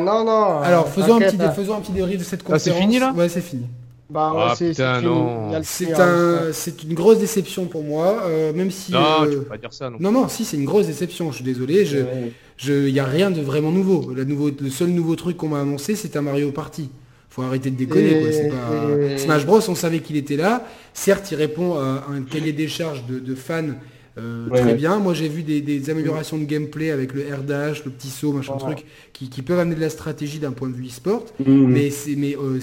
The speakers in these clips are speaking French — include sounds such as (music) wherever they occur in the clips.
Non, non. Alors, faisons un, petit, faisons un petit débrief de cette Ah, conférence. c'est fini, là Ouais, c'est fini. Bah ouais, Ah, c'est putain, c'est fini. non. Il y a le C'est pire, un, c'est une grosse déception pour moi, euh, même si. Non, euh, tu peux pas dire ça. Non. Non, non, si, c'est une grosse déception, je suis désolé. Je, Ouais. je, y a rien de vraiment nouveau. La nouveau. Le seul nouveau truc qu'on m'a annoncé, c'est un Mario Party. Faut arrêter de déconner, Et- quoi. C'est pas... et- Smash Bros, on savait qu'il était là. Certes, il répond à un cahier des charges de, de fans euh, Ouais, très ouais. bien. Moi, j'ai vu des, des améliorations de gameplay avec le air dash, le petit saut, machin Voilà. truc, qui, qui peuvent amener de la stratégie d'un point de vue e-sport. Mais, c'est, mais euh,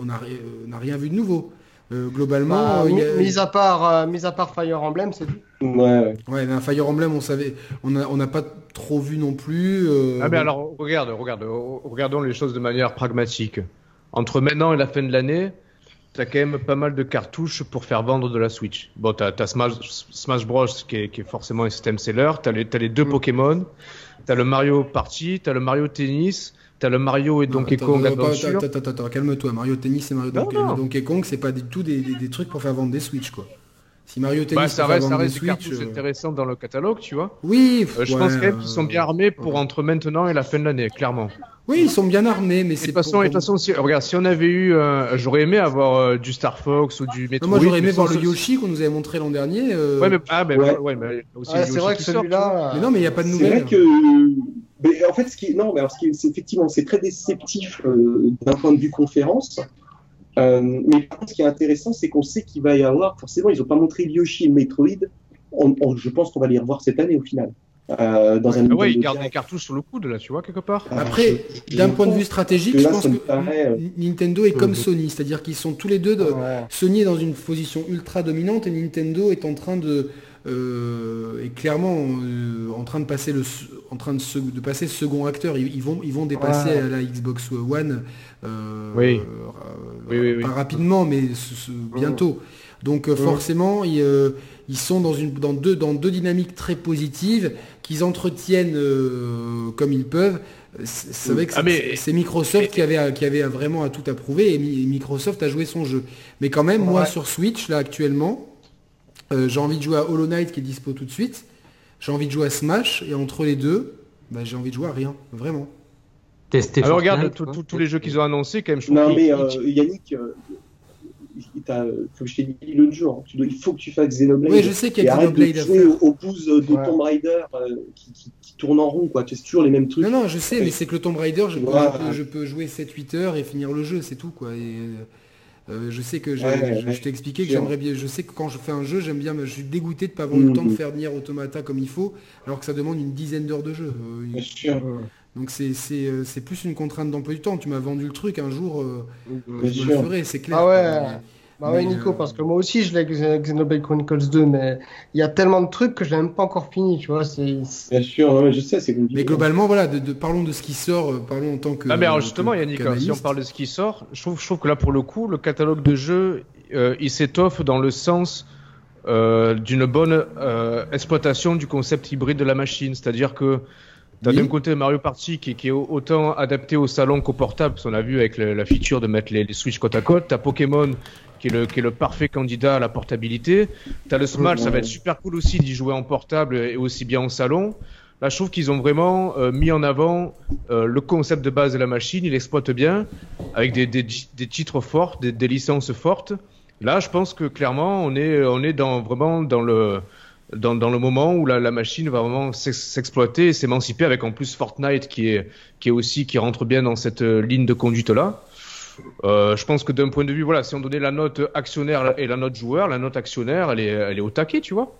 on n'a euh, on n'a rien vu de nouveau. Euh, globalement, Bah, euh, y a- mis, à part, euh, mis à part Fire Emblem, c'est tout. Ouais, ouais. Ouais, mais un Fire Emblem, on savait, on n'a on pas trop vu non plus. euh, Ah mais alors regarde, regarde, regardons les choses de manière pragmatique. Entre maintenant et la fin de l'année, t'as quand même pas mal de cartouches pour faire vendre de la Switch. Bon, t'as as Smash, Smash Bros qui est, qui est forcément un système seller, t'as les, deux Mm. Pokémon, t'as le Mario Party, t'as le Mario Tennis, t'as le Mario et Donkey Kong Adventure. attends, attends, attends, calme-toi. Mario Tennis et Mario Non, Donkey, non. Donkey Kong, c'est pas du tout des, des- des trucs pour faire vendre des Switch, quoi. Si Mario Tennis Bah, ça reste, ça reste des cartouches euh, intéressantes dans le catalogue, tu vois. Oui, Euh, je ouais, pense quand même euh, qu'ils sont bien armés pour entre maintenant et la fin de l'année, clairement. Oui, ils sont bien armés, mais c'est de toute façon, pour- et de toute façon, si, regarde, si on avait eu, euh, j'aurais aimé avoir euh, du Star Fox ou du Non, Metroid. Moi, j'aurais aimé voir le Yoshi qu'on nous avait montré l'an dernier. euh, Ouais, mais, ah, mais, Ouais. ouais. mais le c'est vrai que celui-là. Mais non, mais il n'y a pas de C'est vrai nouvelles. que. Mais en fait, ce qui est... non, mais alors, ce qui est... c'est effectivement, c'est très déceptif euh, d'un point de vue conférence. Euh, mais par contre, ce qui est intéressant, c'est qu'on sait qu'il va y avoir, forcément, ils n'ont pas montré Yoshi et Metroid. On- on- je pense qu'on va les revoir cette année au final. Euh, dans un Ah ouais, ils Nintendo gardent des cartouches sur le coude, là, tu vois, quelque part. Ah, Après, d'un point de vue stratégique, que je pense que paraît, euh, Nintendo est comme. Sony, c'est-à-dire qu'ils sont tous les deux de, Ouais. Sony est dans une position ultra dominante et Nintendo est en train de euh, est clairement euh, en train de passer le en train de, se- de passer second acteur. Ils, ils vont ils vont dépasser Ouais. la Xbox One. euh, Oui. euh, Oui, oui, oui. Pas rapidement, mais ce- ce- bientôt. Donc euh, Mhm. forcément, ils, euh, ils sont dans une dans deux dans deux dynamiques très positives qu'ils entretiennent euh, comme ils peuvent. C'est vrai que Ah, c'est- Microsoft qui avait, qui avait vraiment à tout approuver et Mi- Microsoft a joué son jeu. Mais quand même, moi sur Switch, là actuellement, euh, j'ai envie de jouer à Hollow Knight qui est dispo tout de suite. J'ai envie de jouer à Smash et entre les deux, bah, j'ai envie de jouer à rien, vraiment. Tester Alors regarde, tous- les jeux qu'ils ont annoncés, quand même, je Non, mais euh, Yannick, euh, comme je t'ai dit l'autre jour, tu dois- il faut que tu fasses Xenoblade. Oui, je sais qu'il y Et a arrête de Xenoblade à jouer faire. au, au bouse de Ouais. Tomb Raider euh, qui, qui, qui tourne en rond, quoi. Tu sais, toujours les mêmes trucs. Non, non, je sais, mais c'est que le Tomb Raider, je peux, Ouais. je peux- je peux jouer 7-8 heures et finir le jeu, c'est tout, quoi. Et, euh, je sais que j'ai- Ouais, je, ouais. je t'ai expliqué que j'aimerais bien. Je sais que quand je fais un jeu, j'aime bien. Je suis dégoûté de pas avoir le Mhm. temps de faire Nier Automata comme il faut, alors que ça demande une dizaine d'heures de jeu. Euh, Bien sûr. Donc c'est c'est, euh, c'est plus une contrainte d'emploi du temps. Tu m'as vendu le truc un jour, euh, Bien je le sûr. ferai, c'est clair. Ah ouais. Mais- Bah ouais, Nico, euh, parce que moi aussi, je l'ai Xen- Xenoblade Chronicles 2, mais il y a tellement de trucs que je l'ai même pas encore fini, tu vois. C'est. Bien sûr, je sais, c'est compliqué. Mais globalement, voilà, de, de- parlons de ce qui sort, euh, parlons en tant que. Ah mais alors justement Yannick, hein, si on parle de ce qui sort, je trouve, je trouve que là pour le coup, le catalogue de jeux, euh, il s'étoffe dans le sens euh, d'une bonne euh, exploitation du concept hybride de la machine. C'est-à-dire que tu as Oui. d'un côté Mario Party qui, qui est autant adapté au salon qu'au portable, parce qu'on a vu avec le- la feature de mettre les, les Switch côte à côte. Tu as Pokémon qui est, le, qui est le parfait candidat à la portabilité. Tu as le Smash, ça va être super cool aussi d'y jouer en portable et aussi bien en salon. Là, je trouve qu'ils ont vraiment euh, mis en avant euh, le concept de base de la machine. Ils l'exploitent bien avec des, des, des titres forts, des, des licences fortes. Là, je pense que clairement, on est, on est dans, vraiment dans le, dans, le moment où la, machine va vraiment s'ex- s'exploiter et s'émanciper avec en plus Fortnite qui est, qui est aussi, qui rentre bien dans cette euh, ligne de conduite là. Euh, je pense que d'un point de vue, voilà, si on donnait la note actionnaire et la note joueur, la note actionnaire, elle est, elle est au taquet, tu vois.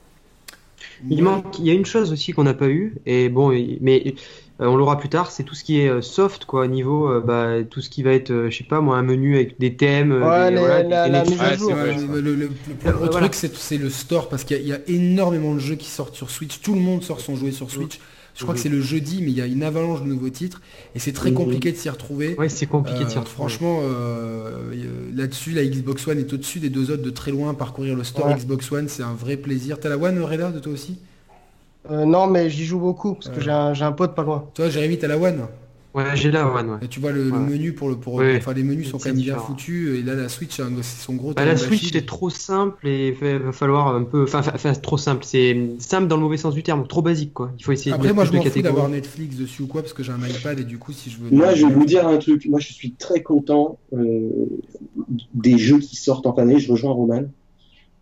Il manque, il y a une chose aussi qu'on n'a pas eu, et bon, mais on l'aura plus tard, c'est tout ce qui est euh, soft, quoi, niveau, euh, bah, tout ce qui va être, euh, je sais pas, moi, un menu avec des thèmes, euh, Ouais, des, les- voilà, la- des- la des- mise à Ouais, jour. c'est vrai, Ouais, ça. le, le- le plus Euh, gros voilà. truc, c'est c'est le store, parce qu'il y, a- il y a énormément de jeux qui sortent sur Switch. Tout le monde sort son jouet sur Switch. Je crois que c'est le jeudi, mais il y a une avalanche de nouveaux titres, et c'est très Mhm. compliqué de s'y retrouver. Ouais, c'est compliqué de s'y Euh, retrouver. franchement, euh, euh, là-dessus, la Xbox One est au-dessus des deux autres de très loin. Parcourir le store Ouais. Xbox One, c'est un vrai plaisir. T'as la One, Reda, de toi aussi? Euh, non, mais j'y joue beaucoup, parce que Ouais. j'ai un, j'ai un pote pas loin. Toi, Jérémy, t'as la One Ouais, j'ai la One, ouais. Et tu vois le, menu pour le pour enfin les menus sont C'est quand même bien différent. foutus et là la Switch c'est un- c'est son gros Bah, la Switch d'Achille. est trop simple et il va falloir un peu. Enfin, enfin, enfin, trop simple. C'est simple dans le mauvais sens du terme, trop basique quoi. Il faut essayer de Après mettre moi plus je de catégories. d'avoir Netflix dessus ou quoi parce que j'ai un iPad et du coup si je veux Moi, je vais vous dire un truc. Moi, je suis très content euh, des jeux qui sortent en fin d'année. Je rejoins Roman.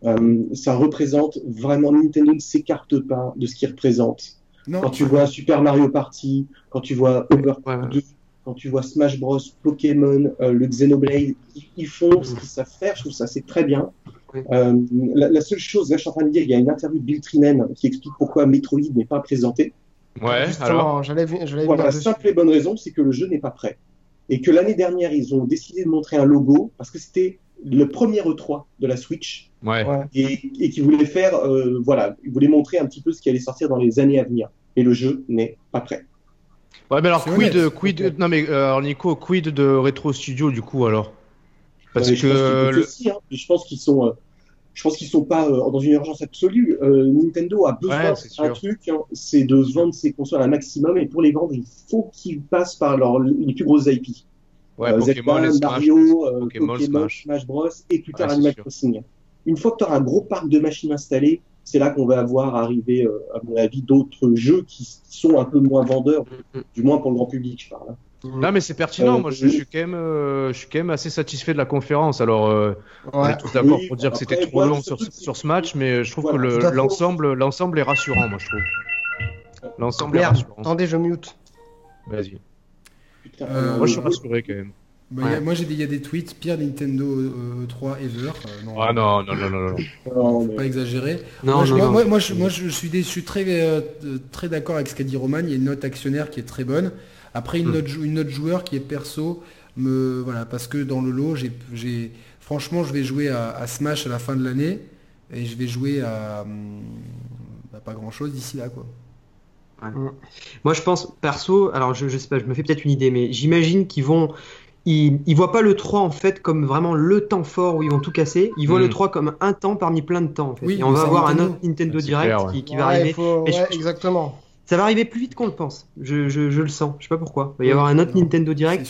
Euh, ça représente vraiment Nintendo ne s'écarte pas de ce qu'il représente. non Quand tu vois Super Mario Party, quand tu vois Overcooked Ouais, ouais. 2, quand tu vois Smash Bros, Pokémon, euh, le Xenoblade, ils, ils font ce qu'ils savent faire. Je trouve ça c'est très bien. Euh, la, la seule chose, là, je suis en train de dire, il y a une interview de Bill Trinen qui explique pourquoi Metroid n'est pas présenté. Ouais, Justement, alors. j'allais vu- j'allais Voilà, la dessus. simple et bonne raison, c'est que le jeu n'est pas prêt. Et que l'année dernière, ils ont décidé de montrer un logo parce que c'était le premier E3 de la Switch Ouais. Et, et qu'ils voulaient faire, euh, voilà, ils voulaient montrer un petit peu ce qui allait sortir dans les années à venir. Et le jeu n'est pas prêt. Ouais, mais alors, quid, honnête. quid, non, mais, euh, alors, Nico, quid de Retro Studio, du coup, alors? Parce je que, pense qu'ils peuvent le- aussi, hein. je pense qu'ils sont, euh, je pense qu'ils sont pas euh, dans une urgence absolue. Euh, Nintendo a besoin d'un truc, hein, c'est de vendre ses consoles un maximum et pour les vendre, il faut qu'ils passent par leur, les plus grosses IP. Ouais, Euh, Pokémon, Zelda, les Smash, Mario, euh, Pokémon, Pokémon, Smash. Smash. Bros et plus tard Ouais, c'est Animal. Crossing. Une fois que tu auras un gros parc de machines installées, c'est là qu'on va avoir arrivé, euh, à mon avis, d'autres jeux qui sont un peu moins vendeurs, du moins pour le grand public, je parle. hein. Non, mais c'est pertinent. Euh, Moi, je, je suis quand même, euh, je suis quand même assez satisfait de la conférence. Alors, euh, on Ouais. est tous d'accord Oui, pour dire que c'était trop long sur, sur ce match, mais je trouve Voilà, que le- l'ensemble, l'ensemble est rassurant, moi, je trouve. L'ensemble est rassurant. attendez, je mute. Vas-y. Putain, Euh, Moi, je suis rassuré quand même. Bah, y a- moi j'ai des, il y a des tweets pire Nintendo euh, 3 ever euh, non, Ah non, non, non, non, non. pas exagéré Non, moi, je, non, moi, non. moi, moi, je, moi, je suis, des- je suis très, euh, très d'accord avec ce qu'a dit Roman. Il y a une note actionnaire qui est très bonne. Après, une, Hmm. note, une note joueur qui est perso. Me, voilà, parce que dans le lot, j'ai, j'ai- franchement, je vais jouer à, à Smash à la fin de l'année. Et je vais jouer à, hum, à pas grand chose d'ici là. Quoi. Moi, je pense, perso, alors je, je sais pas, je me fais peut-être une idée, mais j'imagine qu'ils vont. Ils, ils voient pas le 3 en fait comme vraiment le temps fort où ils vont tout casser. Ils voient Mm. le 3 comme un temps parmi plein de temps. En fait. Oui, Et on va avoir un Nintendo. autre Nintendo Direct clair, ouais. qui, qui va arriver. faut- Mais je- ouais, exactement. Ça va arriver plus vite qu'on le pense. Je, je, je le sens. Je sais pas pourquoi. Il va y avoir un autre Non, Nintendo Direct,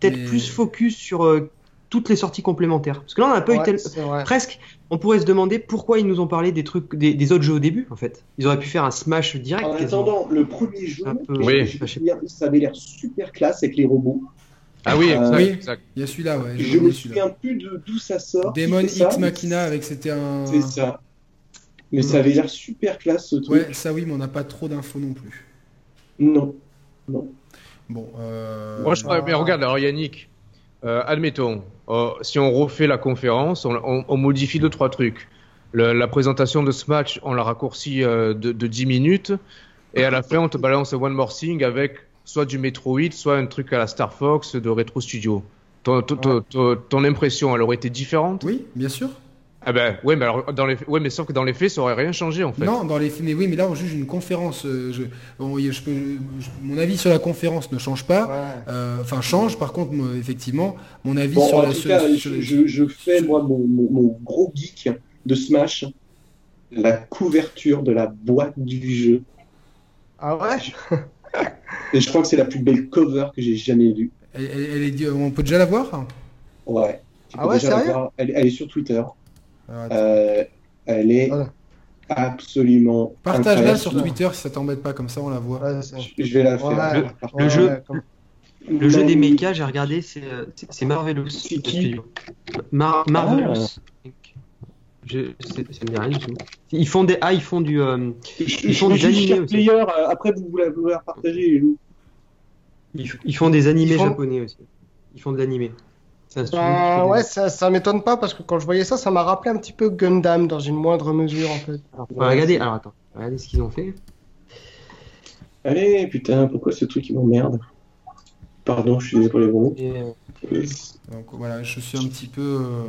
peut-être Mais- plus focus sur euh, toutes les sorties complémentaires. Parce que là, on n'a pas eu tel... Presque, on pourrait se demander pourquoi ils nous ont parlé des trucs, des, des autres jeux au début, en fait. Ils auraient pu faire un Smash direct. En quasiment. attendant, le premier jeu, peu- Oui. je souviens, ça avait l'air super classe avec les robots. Ah oui, Euh, exact, oui. exact. Il y a celui-là, ouais. Je me souviens plus de d'où ça sort. Demon ça. X Machina avec c'était un. C'est ça. Mais ça avait l'air super classe ce truc. Ouais, ça oui, mais on n'a pas trop d'infos non plus. Non. Bon. Euh... Moi, je mais regarde, alors Yannick, euh, admettons, euh, si on refait la conférence, on, on- on modifie deux, trois trucs. Le- la présentation de ce match, on la raccourcit euh, de, de 10 minutes, et à la fin, on te balance One More Thing avec soit du Metroid, soit un truc à la Star Fox de Retro Studio. Ton, ton- ton- ton- ton impression, elle aurait été différente? Oui, bien sûr. Ah ben, ouais, mais alors, dans les, ouais, mais sauf que dans les faits, ça aurait rien changé en fait. Non, dans les films, mais oui, mais là on juge une conférence. euh, je, bon, je peux, je- mon avis sur la conférence ne change pas. Ouais. Euh, Enfin, change. Par contre, moi, effectivement, mon avis Bon, sur en la. tout cas, sur- je, je, je fais moi mon, mon, mon gros geek de Smash, la couverture de la boîte du jeu. Ah ouais? Et je crois que c'est la plus belle cover que j'ai jamais vue. elle, elle- elle est, on peut déjà la voir? Ouais. Tu Ah peux ouais, déjà la sérieux? voir. elle, elle est sur Twitter. Attends. Euh, elle est Voilà. absolument. Partage-la sur Twitter si ça t'embête pas, comme ça on la voit. Ouais, Je vais la faire. Le jeu- ouais, comme- Le jeu Non, des mechas, j'ai regardé, c'est euh, Marvelous. C'est qui studio. Mar Marvelous. Ah. Je, c'est- ça me dit rien du tout. Ils font des, ah, ils font du, euh, Ils je font des animés faire aussi. player. euh, Après, vous voulez la partager, les loups. ils, ils font des animés Ils font- japonais aussi. Ils font de l'animé. Qui Bah, ouais, ça, ça m'étonne pas parce que quand je voyais ça, ça m'a rappelé un petit peu Gundam dans une moindre mesure en fait. Alors, regarder, alors attends, regardez ce qu'ils ont fait. Allez, putain, pourquoi ce truc il m'emmerde? Pardon, je suis désolé pour les mots. Donc voilà, je suis un petit peu. euh,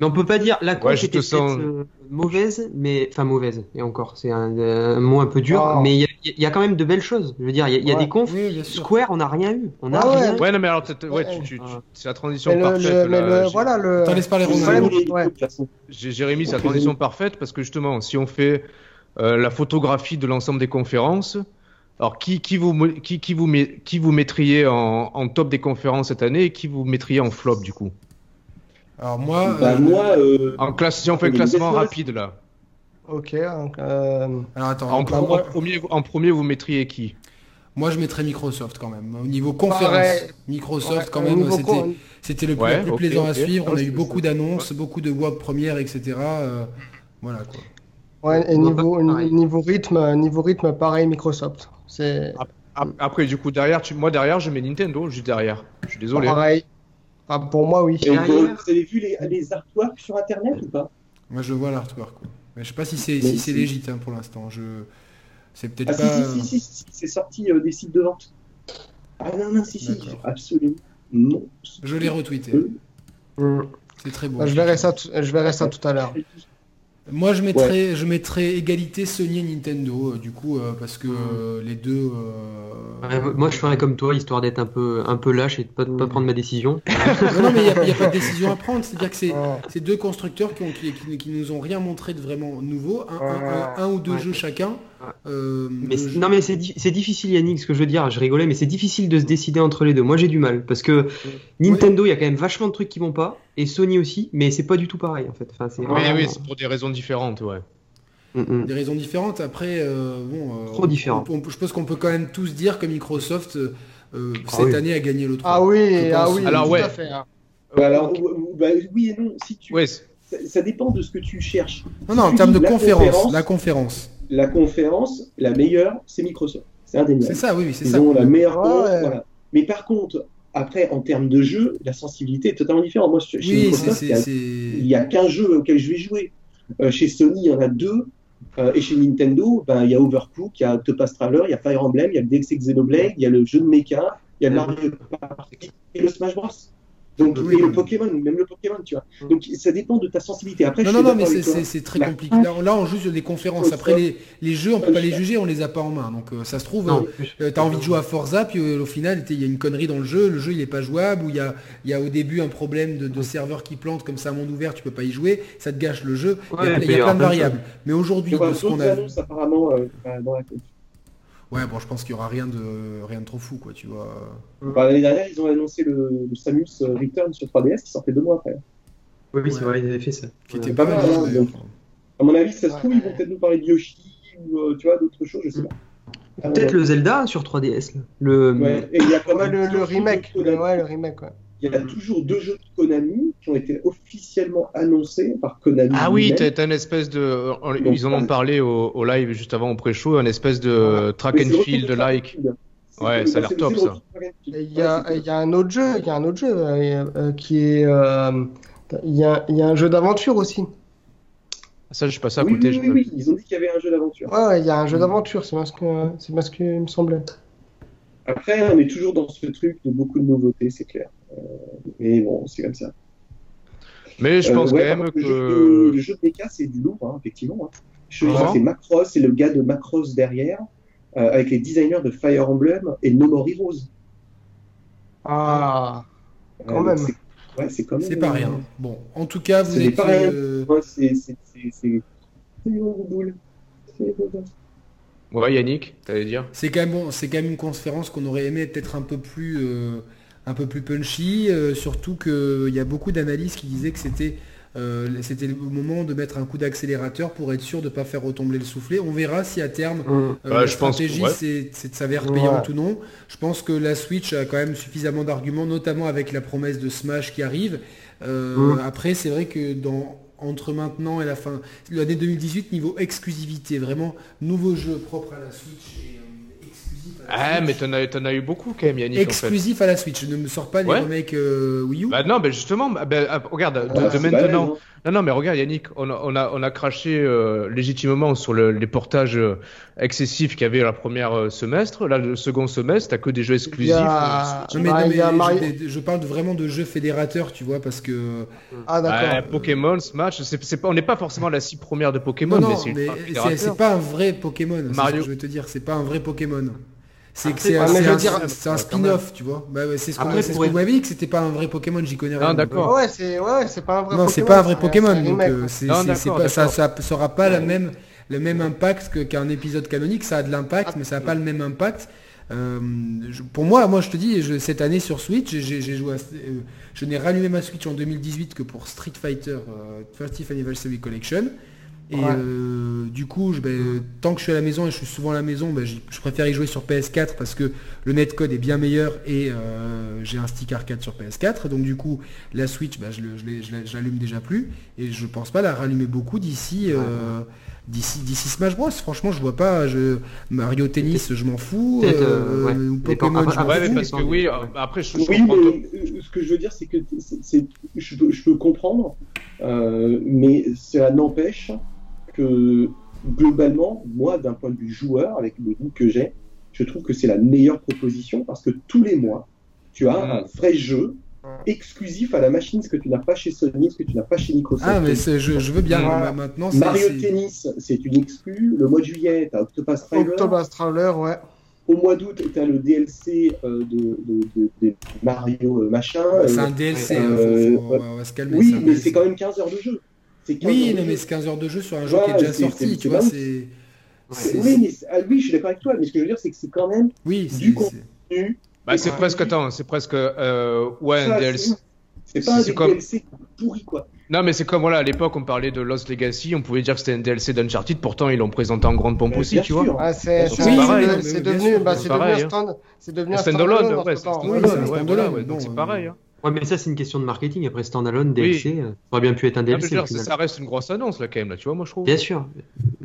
Mais on peut pas dire la Ouais, te était sens- euh, mauvaise, mais enfin mauvaise. Et encore, c'est un, un mot un peu dur, Ah. mais il y, a- il y a quand même de belles choses. Je veux dire, il y a, il y a Ouais. des confs. Oui. Square, on n'a rien eu. On a Ah ouais. rien. eu. Ouais, non, mais alors, t'as- ouais, Ouais. tu, tu- tu- c'est la transition Mais parfaite. le- mais là. le- J'ai- voilà le. T'en laisses parler, ouais. Jérémy, c'est la transition parfaite parce que justement, si on fait euh, la photographie de l'ensemble des conférences, Alors, qui, qui, vous, qui, qui, vous, met- qui vous mettriez en, en top des conférences cette année et qui vous mettriez en flop du coup? Alors moi, Bah, euh, moi, euh, en classe, Si on fait un classement rapide là. Ok. donc, euh, alors attends, En, donc, pro- moi- en premier, en premier, vous mettriez qui? moi je mettrais Microsoft quand même. Au niveau conférence, Pareil. Microsoft ouais, quand même, c'était le plus, Ouais, plaisant à suivre. On a eu beaucoup d'annonces, beaucoup de web premières, etc. euh, voilà quoi. Ouais, et niveau, niveau rythme, niveau rythme, pareil, Microsoft. C'est Après, du coup, derrière, tu... moi derrière, je mets Nintendo juste derrière. Je suis désolé. pareil. Ah, pour moi, oui. et on- derrière- vous avez vu les, les artworks sur Internet ou pas? Moi je vois l'artwork. quoi. Mais je sais pas si c'est si c'est légit hein, pour l'instant. Je c'est peut-être Ah pas. si, si, si, si, c'est sorti euh, des sites de vente. Ah non, non, si, si, absolument. Non. Je l'ai retweeté. C'est très beau. Bah, je verrai ça, je verrai ça tout à l'heure. Moi, je mettrais, je mettrais égalité Sony et Nintendo, euh, du coup, euh, parce que euh, les deux. euh, Ouais, moi, je ferais comme toi, histoire d'être un peu, un peu lâche et de pas, de pas prendre ma décision. (laughs) non, non, mais il n'y a, il y a pas de décision à (laughs) prendre. C'est-à-dire que c'est deux constructeurs qui, ont, qui, qui- qui nous ont rien montré de vraiment nouveau, un, un- un- un ou deux Ouais. jeux chacun. Euh, Mais non, mais c'est di- c'est difficile, Yannick, ce que je veux dire. Je rigolais, mais c'est difficile de se décider entre les deux. Moi, j'ai du mal parce que Nintendo, il y a quand même vachement de trucs qui vont pas, et Sony aussi, mais c'est pas du tout pareil en fait. Enfin, Oui, vraiment- oui, c'est pour des raisons différentes, ouais. Mm, mm. Des raisons différentes. Après, euh, bon, euh, Trop différent. on- on- je pense qu'on peut quand même tous dire que Microsoft euh, euh, Ah cette oui. année a gagné le 3. Ah oui, ah oui, Alors, tout ouais. à fait. hein. Bah, alors, bah, oui et non. Si tu, Ouais, ça, ça dépend de ce que tu cherches. Non, non, en termes de conférence, la conférence. La conférence, la meilleure, c'est Microsoft. C'est indéniable. C'est ça, oui, c'est Ils ça. ont la meilleure ouais. voilà. Mais par contre, après, en termes de jeu, la sensibilité est totalement différente. Moi, chez Oui, Microsoft, il y c'est. a- c'est- il y a 15 jeux auxquels je vais jouer. Euh, chez Sony, il y en a deux. Euh, et chez Nintendo, ben, il y a Overcooked, il y a Topaz Traveler, il y a Fire Emblem, il y a le DX Xenoblade, il y a le jeu de mecha, il y a le Mario Party et le Smash Bros. Donc, Oui. et le Pokémon, même le Pokémon, tu vois. Donc, ça dépend de ta sensibilité. Après, Non, je non, non, mais c'est très compliqué. Là, on- là, on joue sur des conférences. Après, les, les jeux, on peut pas les juger, on les a pas en main. Donc, euh, ça se trouve, Non, euh, t'as envie de jouer à Forza, puis euh, au final, il y a une connerie dans le jeu, le jeu il est pas jouable, ou il y a, il y a au début un problème de, de serveur qui plante, comme ça, un monde ouvert, tu peux pas y jouer, ça te gâche le jeu. Il y a- y plein de variables. Mais aujourd'hui, de ce qu'on a vu. annonces apparemment euh, euh, dans la. Ouais, bon, je pense qu'il y aura rien de, rien de trop fou, quoi, tu vois. Enfin, L'année dernière, ils ont annoncé le, le Samus euh, Return sur 3DS qui sortait deux mois après. Oui, oui, c'est vrai, ils avaient fait ça. Qui Ouais. était pas pas mal, mal, hein, donc. À mon avis, ça se Ouais. trouve, ils vont peut-être nous parler de Yoshi ou euh, tu vois, d'autres choses, je sais pas. Ah, Peut-être ouais. le Zelda sur 3DS. là. Le... Ouais, et il y a Ouais, même le, remake. Ouais, le remake, ouais. Il y a toujours deux jeux de Konami qui ont été officiellement annoncés par Konami. Ah oui, t'as une espèce de. Donc, Ils en ont parlé au, au live juste avant au pré-show, un espèce de Voilà. track Mais and field like. Ouais, ça a l'air top, ça. Il y, a, Ouais, c'est- il y a un autre jeu, il y a un autre jeu euh, euh, qui est. euh, il, y a, il y a un jeu d'aventure aussi. Ça, je suis passé à oui, côté. oui, je oui, ils ont dit qu'il y avait un jeu d'aventure. Ouais, il y a un jeu d'aventure, c'est bien ce que c'est bien ce que me semblait. Après, on est toujours dans ce truc de beaucoup de nouveautés, c'est clair. Euh, mais bon, c'est comme ça. Mais je Euh, pense ouais, quand même contre, le jeu de- que. Le jeu de mecha, c'est du lourd, hein, effectivement. hein. Ah. c'est Macross, c'est le gars de Macross derrière, euh, avec les designers de Fire Emblem et No More Heroes. Ah, Quand Euh, même. c'est- Ouais, c'est quand même. C'est pas rien. Bon, en tout cas, vous êtes. pas rien. euh, Ouais, c'est. C'est. Ouais, Yannick, t'allais dire C'est quand même bon, c'est quand même une conférence qu'on aurait aimé peut-être un peu plus, euh, un peu plus punchy, euh, surtout qu'il y a beaucoup d'analystes qui disaient que c'était, euh, c'était le moment de mettre un coup d'accélérateur pour être sûr de ne pas faire retomber le soufflet. On verra si à terme Mm. euh, Ouais, la je pense que- stratégie ouais. c'est, de s'avère Ouais. payante ou non. Je pense que la Switch a quand même suffisamment d'arguments, notamment avec la promesse de Smash qui arrive. Euh, Mm. Après, c'est vrai que dans entre maintenant et la fin, l'année 2018, niveau exclusivité, vraiment nouveau jeu propre à la Switch et euh, exclusif à la Ah, mais t'en as, t'en as eu beaucoup quand même, Yannick, en fait. exclusif à la Switch. Je ne me sors pas les Ouais. remakes euh, Wii U. Bah non, bah justement, bah, bah, ah, regarde, de, Ah, maintenant. balèze, hein. Non, non, mais regarde, Yannick, on a, on a, on a craché euh, légitimement sur le- les portages euh, excessifs qu'il y avait la première euh, semestre. Là, le second semestre, t'as que des jeux exclusifs. a, euh, Non, mais, non, mais a je- Mario. je, je parle vraiment de jeux fédérateurs, tu vois, parce que Ah d'accord. Pokémon, Smash, c'est, c'est pas, on n'est pas forcément la cible première de Pokémon, non, non, mais c'est mais pas un vrai Pokémon. c'est Mario. ce que je veux te dire, c'est pas un vrai Pokémon. C'est que c'est un, spin-off, tu vois. Bah, c'est ce qu'on m'avez dit que c'était pas un vrai Pokémon, j'y connais rien. Ah, d'accord. Ouais, c'est ouais, c'est pas un vrai Non, Pokémon. c'est pas un vrai Pokémon, donc euh, Non, ça, sera pas la même le même impact que- qu'un épisode canonique. Ça a de l'impact, mais ça n'a pas le même impact. Euh, je- pour moi, moi je te dis, je- cette année sur Switch, j'ai joué, à- euh, je n'ai rallumé ma Switch en 2018 que pour Street Fighter euh, 30th Anniversary Collection. Et Ouais. euh, du coup, je, ben, tant que je suis à la maison et je suis souvent à la maison, ben, je préfère y jouer sur PS4 parce que le netcode est bien meilleur et euh, j'ai un stick arcade sur PS4. Donc du coup, la Switch, ben, je l'allume déjà plus et je pense pas la rallumer beaucoup d'ici euh, d'ici d'ici Smash Bros. Franchement, je vois pas. Je, Mario Tennis, je m'en fous. Peut-être, euh, euh, ouais. ou Mais Pokémon, après- je Ouais, fous. mais parce que oui, après, je, Oui, mais ce que je veux dire, c'est que je, peux, je peux comprendre, euh, mais cela n'empêche que globalement, moi, d'un point de vue joueur, avec le goût que j'ai, je trouve que c'est la meilleure proposition parce que tous les mois, tu as Mm. un vrai jeu exclusif à la machine, ce que tu n'as pas chez Sony, ce que tu n'as pas chez Microsoft. Ah, mais c'est- je, je veux bien. Ma- Maintenant, c'est- Mario Tennis, c'est une exclue. Le mois de juillet, tu as Octopus Traveler. Octobus Traveler, ouais. Au mois d'août, tu as le DLC euh, de, de, de- de Mario euh, machin. c'est Euh, un DLC. euh, faut- faut- ouais. on va se calmer. oui, mais c'est quand même 15 heures de jeu. C'est 15 Oui, non, mais c'est 15 heures de jeu sur un jeu Ouais, qui est déjà sorti, tu vois, c'est... Oui, mais ah, oui, je suis d'accord avec toi, mais ce que je veux dire, c'est que c'est quand même Oui, du c'est- contenu. c'est- Bah, c'est presque, attends, c'est presque, euh, ouais, un DLC. c'est- pas un C'est comme- DLC pourri, quoi. Non, mais c'est comme, voilà, à l'époque, on parlait de Lost Legacy, on pouvait dire que c'était un DLC d'Uncharted, pourtant, ils l'ont présenté en grande pompe aussi, tu vois. Ah, c'est C'est c'est- pareil, c'est- mais c'est oui, bien devenu, bah, c'est devenu un hein. stand, c'est devenu un Standalone, standalone ouais, c'est pareil. Ouais, mais ça, c'est une question de marketing. Après, standalone, DLC, euh, ça aurait bien pu être un Ah, je DLC. ça, ça reste une grosse annonce, là, quand même, là, tu vois, moi, je trouve. Bien sûr.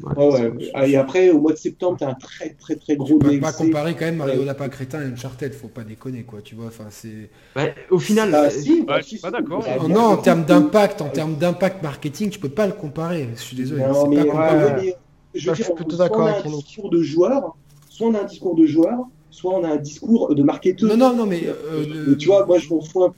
Ouais. Ouais, ouais. Ah, Et après, au mois de septembre, tu as un très, très, très gros On peut DLC. pas comparer quand même Mario Ouais. Lapin Crétin et Uncharted, faut pas déconner, quoi, tu vois, enfin, c'est... Ouais, au final, Ah, euh, si, bah, je suis pas d'accord. Bah, Oh non, en sûr. termes d'impact, en termes d'impact marketing, tu peux pas le comparer, je suis désolé, Non, mais, pas je veux je suis dire, plutôt soit d'accord avec un discours de joueur, soit on a un discours de joueur, soit on a un discours de marketeur. Non, non, non, mais... euh, Tu vois, moi, je m'en fous un peu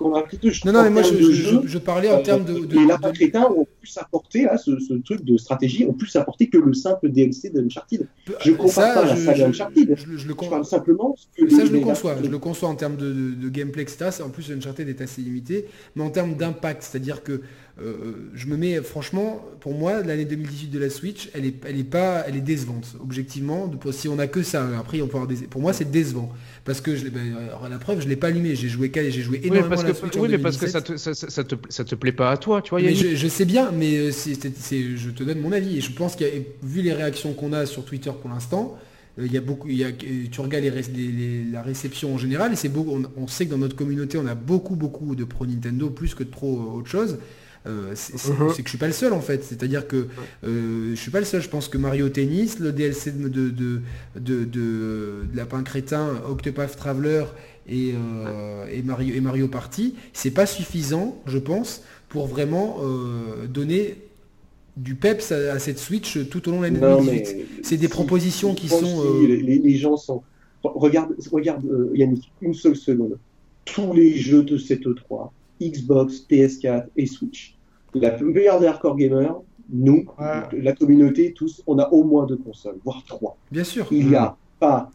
Non, non, mais moi, je, termes de je- jeu, je- je parlais en euh, termes de... de- les de- lapins crétins ont plus apporté, là, ce, ce truc de stratégie, ont plus apporté que le simple DLC d'Uncharted. Je compare ça, pas la je- saga je- Uncharted. je- je le com- parle simplement que Ça, les- je le conçois. Je le conçois en termes de, de- de gameplay, etc. En plus, Uncharted est assez limité. Mais en termes d'impact, c'est-à-dire que euh, je me mets, franchement, pour moi, l'année 2018 de la Switch, elle est, elle est pas, elle est décevante, objectivement. De- Si on a que ça, après, on peut avoir des... Pour moi, c'est décevant. Parce que, je, ben, la preuve, je l'ai pas allumé. J'ai joué, qu'à- j'ai joué Oui, énormément parce à la que, Switch en oui, mais parce que 2017. ça te, ça, ça te, ça te plaît pas à toi, tu vois, je, je sais bien, mais euh, je te donne mon avis. Et je pense a, vu les réactions qu'on a sur Twitter pour l'instant, euh, il y a beaucoup, il y a, tu regardes les, ré- les- les- la réception en général, et c'est on, on sait que dans notre communauté, on a beaucoup, beaucoup de pro Nintendo, plus que de pro autre chose. Euh, c'est Mhm. c'est que je suis pas le seul en fait. C'est-à-dire que euh, je suis pas le seul. Je pense que Mario Tennis, le DLC de, de, de, de, Lapin Crétin, Octopath Traveler et, euh, et Mario, et Mario Party, c'est pas suffisant, je pense, pour vraiment euh, donner du peps à, à cette Switch tout au long de l'année Non, 2018. mais C'est des si- propositions qui sont, si les, les- gens sont. Regarde, regarde Yannick, une seule seconde. Tous les jeux de cette E3, Xbox, PS4 et Switch. La plupart des hardcore gamers, nous, Ouais. la communauté, tous, on a au moins deux consoles, voire trois. Bien sûr. Il n'y a pas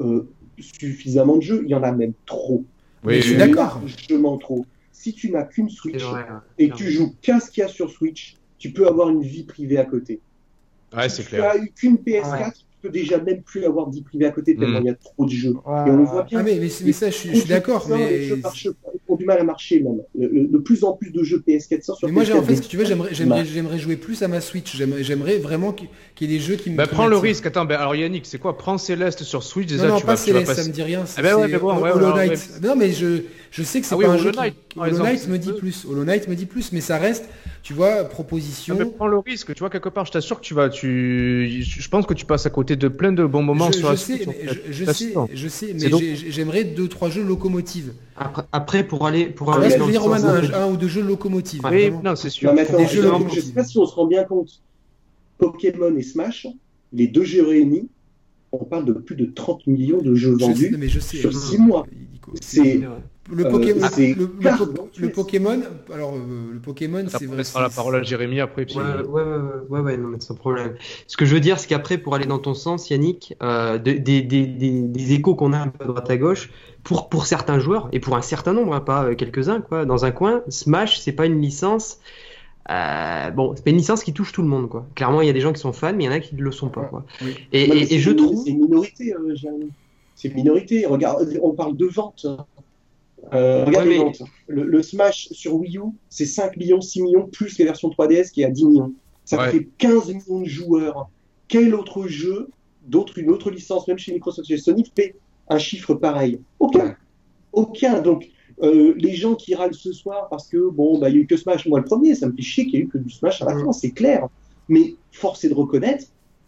euh, suffisamment de jeux, il y en a même trop. Mais je suis Il y en a d'accord. Largement trop. Si tu n'as qu'une Switch vrai, et que tu joues qu'à ce qu'il y a sur Switch, tu peux avoir une vie privée à côté. Ouais, si c'est tu clair. as eu qu'une PS4, Ouais. Peux déjà même plus avoir vie privée à côté tellement Mm. il y a trop de jeux. Et on voit bien. Ah mais, mais, mais ça, je suis, je suis d'accord. Les Mais, jeux marchent pas, ils ont du mal à marcher même. Le- le- De plus en plus de jeux PS4 sortent sur mais moi, j'ai- en PS4. fait, si tu veux, j'aimerais, j'aimerais, j'aimerais jouer plus à ma Switch. J'aimerais, j'aimerais vraiment qu'il y ait des jeux qui me. Bah, prends le risque. Attends, bah, alors Yannick, c'est quoi? Prends Céleste sur Switch, déjà, Non, non, tu pas vas, tu vas Céleste, ça me dit rien. c'est- Ah ben ouais, mais bon, ouais, Hollow ouais, Knight. Non, mais je, je sais que c'est Ah oui, pas un jeu Hollow Knight me dit plus. Hollow Knight me dit plus, mais ça reste, tu vois, Ah, proposition. mais prends le risque, tu vois, quelque part, je t'assure que tu vas, tu, je pense que tu passes à côté de plein de bons moments je, sur je la sais, Switch. en mais fait. je, je sais, je sais, mais donc- j'aimerais deux, trois jeux locomotives. Après, après, pour aller, pour aller je dans dire, sens- un, un ou deux jeux locomotives. Ouais. Oui, non, c'est sûr. Non, mais attends, Des je ne sais pas si on se rend bien compte. Pokémon et Smash, les deux jeux réunis, on parle de plus de 30 millions de jeux Je sais, vendus. mais je sais. sur euh, six mois. Nico, C'est Le Euh, Pokémon, le, le carrément Po- tué. le Pokémon, alors euh, le Pokémon, Ça c'est vrai. laissera la parole à Jérémy après. puis- Ouais, ouais, ouais, ouais, ouais, non, mais sans problème. Ce que je veux dire, c'est qu'après, pour aller dans ton sens, Yannick, euh, de- des, des, des, des échos qu'on a un peu à droite à gauche, pour, pour certains joueurs, et pour un certain nombre, hein, pas euh, quelques-uns, quoi, dans un coin, Smash, c'est pas une licence euh, bon, c'est pas une licence qui touche tout le monde, quoi. Clairement, il y a des gens qui sont fans, mais il y en a qui ne le sont pas, quoi. Oui. Et, et- je une- trouve. C'est une minorité, euh, Jérémy. C'est une minorité. Regarde, on parle de vente. Euh, regarde Ouais, les mais- ventes. Le, le Smash sur Wii U, c'est 5 millions, 6 millions, plus les versions 3DS qui est à 10 millions. Ça Ouais. fait 15 millions de joueurs. Quel autre jeu, d'autre, une autre licence, même chez Microsoft et Sony, fait un chiffre pareil? Aucun. Aucun. Donc, euh, les gens qui râlent ce soir parce que, bon, bah, il n'y a eu que Smash, moi le premier, ça me fait chier qu'il n'y ait eu que du Smash à la fin, c'est clair. Mais force est de reconnaître,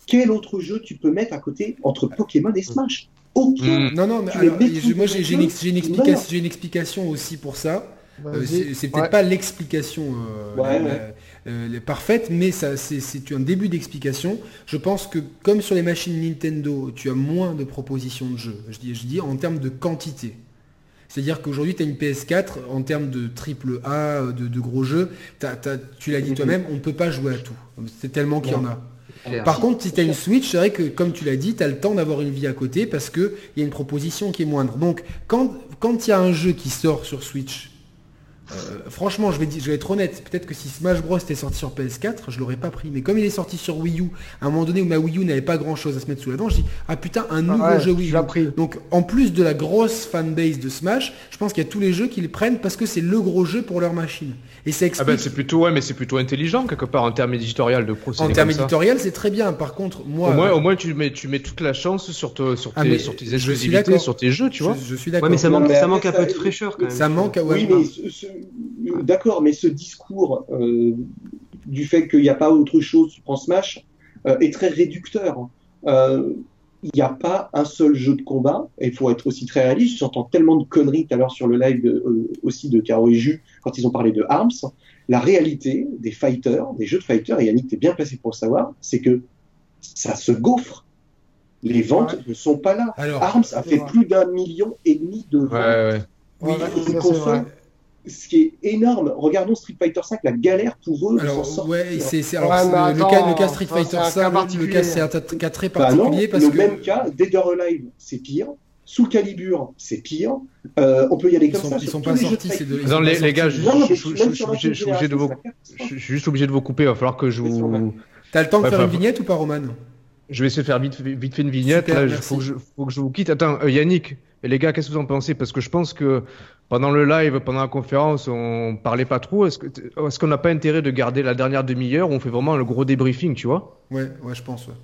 quel autre jeu tu peux mettre à côté entre Pokémon et Smash? Aucun. Mm. Non, non, mais alors, moi j'ai une, explication, une explication aussi pour ça. Euh, c'est peut-être Ouais. pas l'explication euh, Ouais, ouais. euh, parfaite, mais ça c'est- un début d'explication. Je pense que comme sur les machines Nintendo, tu as moins de propositions de jeux. Je dis, je dis en termes de quantité. C'est-à-dire qu'aujourd'hui, tu as une PS4, en termes de triple A, de, de gros jeux, t'as- tu l'as dit Mhm. toi-même, on ne peut pas jouer à tout. C'est tellement qu'il y en a. Par contre, si tu as une Switch, c'est vrai que comme tu l'as dit, tu as le temps d'avoir une vie à côté parce qu'il y a une proposition qui est moindre. Donc quand quand il y a un jeu qui sort sur Switch, euh, franchement, je vais, dire- je vais être honnête, peut-être que si Smash Bros était sorti sur PS4, je l'aurais pas pris. Mais comme il est sorti sur Wii U, à un moment donné où ma Wii U n'avait pas grand-chose à se mettre sous la dent, je dis, ah putain, un nouveau Ouais, jeu Wii U. pris. Donc en plus de la grosse fanbase de Smash, je pense qu'il y a tous les jeux qui les prennent parce que c'est le gros jeu pour leur machine. Et Ah explique... ben c'est plutôt ouais mais c'est plutôt intelligent quelque part en termes éditorial de procéder en termes éditorial, c'est très bien. Par contre, moi... Au moins, au moins tu mets tu mets toute la chance sur, te- sur tes Ah, sur tes suis exclusivités, sur tes jeux, tu vois. je, je suis Ouais, d'accord. mais ça manque, mais ça après, manque un peu de fraîcheur quand même. Ça manque, ouais, oui, mais ce- ce- euh, d'accord, mais ce discours euh, du fait qu'il n'y a pas autre chose, tu prends Smash, euh, est très réducteur. Euh, Il n'y a pas un seul jeu de combat, et il faut être aussi très réaliste. J'entends tellement de conneries tout à l'heure sur le live de- euh, aussi de Caro et Jus quand ils ont parlé de Arms. La réalité des fighters, des jeux de fighters, et Yannick, tu es bien placé pour le savoir, c'est que ça se gaufre. Les ventes Ouais. ne sont pas là. Alors, Arms a fait plus d'un million et demi de ventes. Ouais ouais. oui, Voilà, Ils ce qui est énorme. Regardons Street Fighter V, la galère pour eux de s'en Alors, sortir. ouais, c'est c'est- alors, Ouais, le, le attends, cas, le cas Street Fighter c'est un 5, cas le- le particulier. cas c'est un cas très Bah non, particulier parce le que même cas, Dead or Alive, c'est pire. Soul Calibur, c'est pire. Euh, on peut y aller ils comme sont, ça. ils sur sont pas les sortis ces fight. deux. ils Non, sont les, pas les gars, sortis. je, suis obligé de vous, génération, c'est je, je suis juste obligé de vous couper. Il va falloir que je vous, T'as le temps de faire une vignette ou pas, Roman? je vais essayer de faire vite, vite fait une vignette. Il merci. faut que je, faut que je vous quitte. Attends, euh, Yannick et les gars, qu'est-ce que vous en pensez? Parce que je pense que pendant le live, pendant la conférence, on parlait pas trop. Est-ce que, est-ce qu'on n'a pas intérêt de garder la dernière demi-heure? Où on fait vraiment le gros débriefing, tu vois? Ouais, ouais, je pense. Ouais.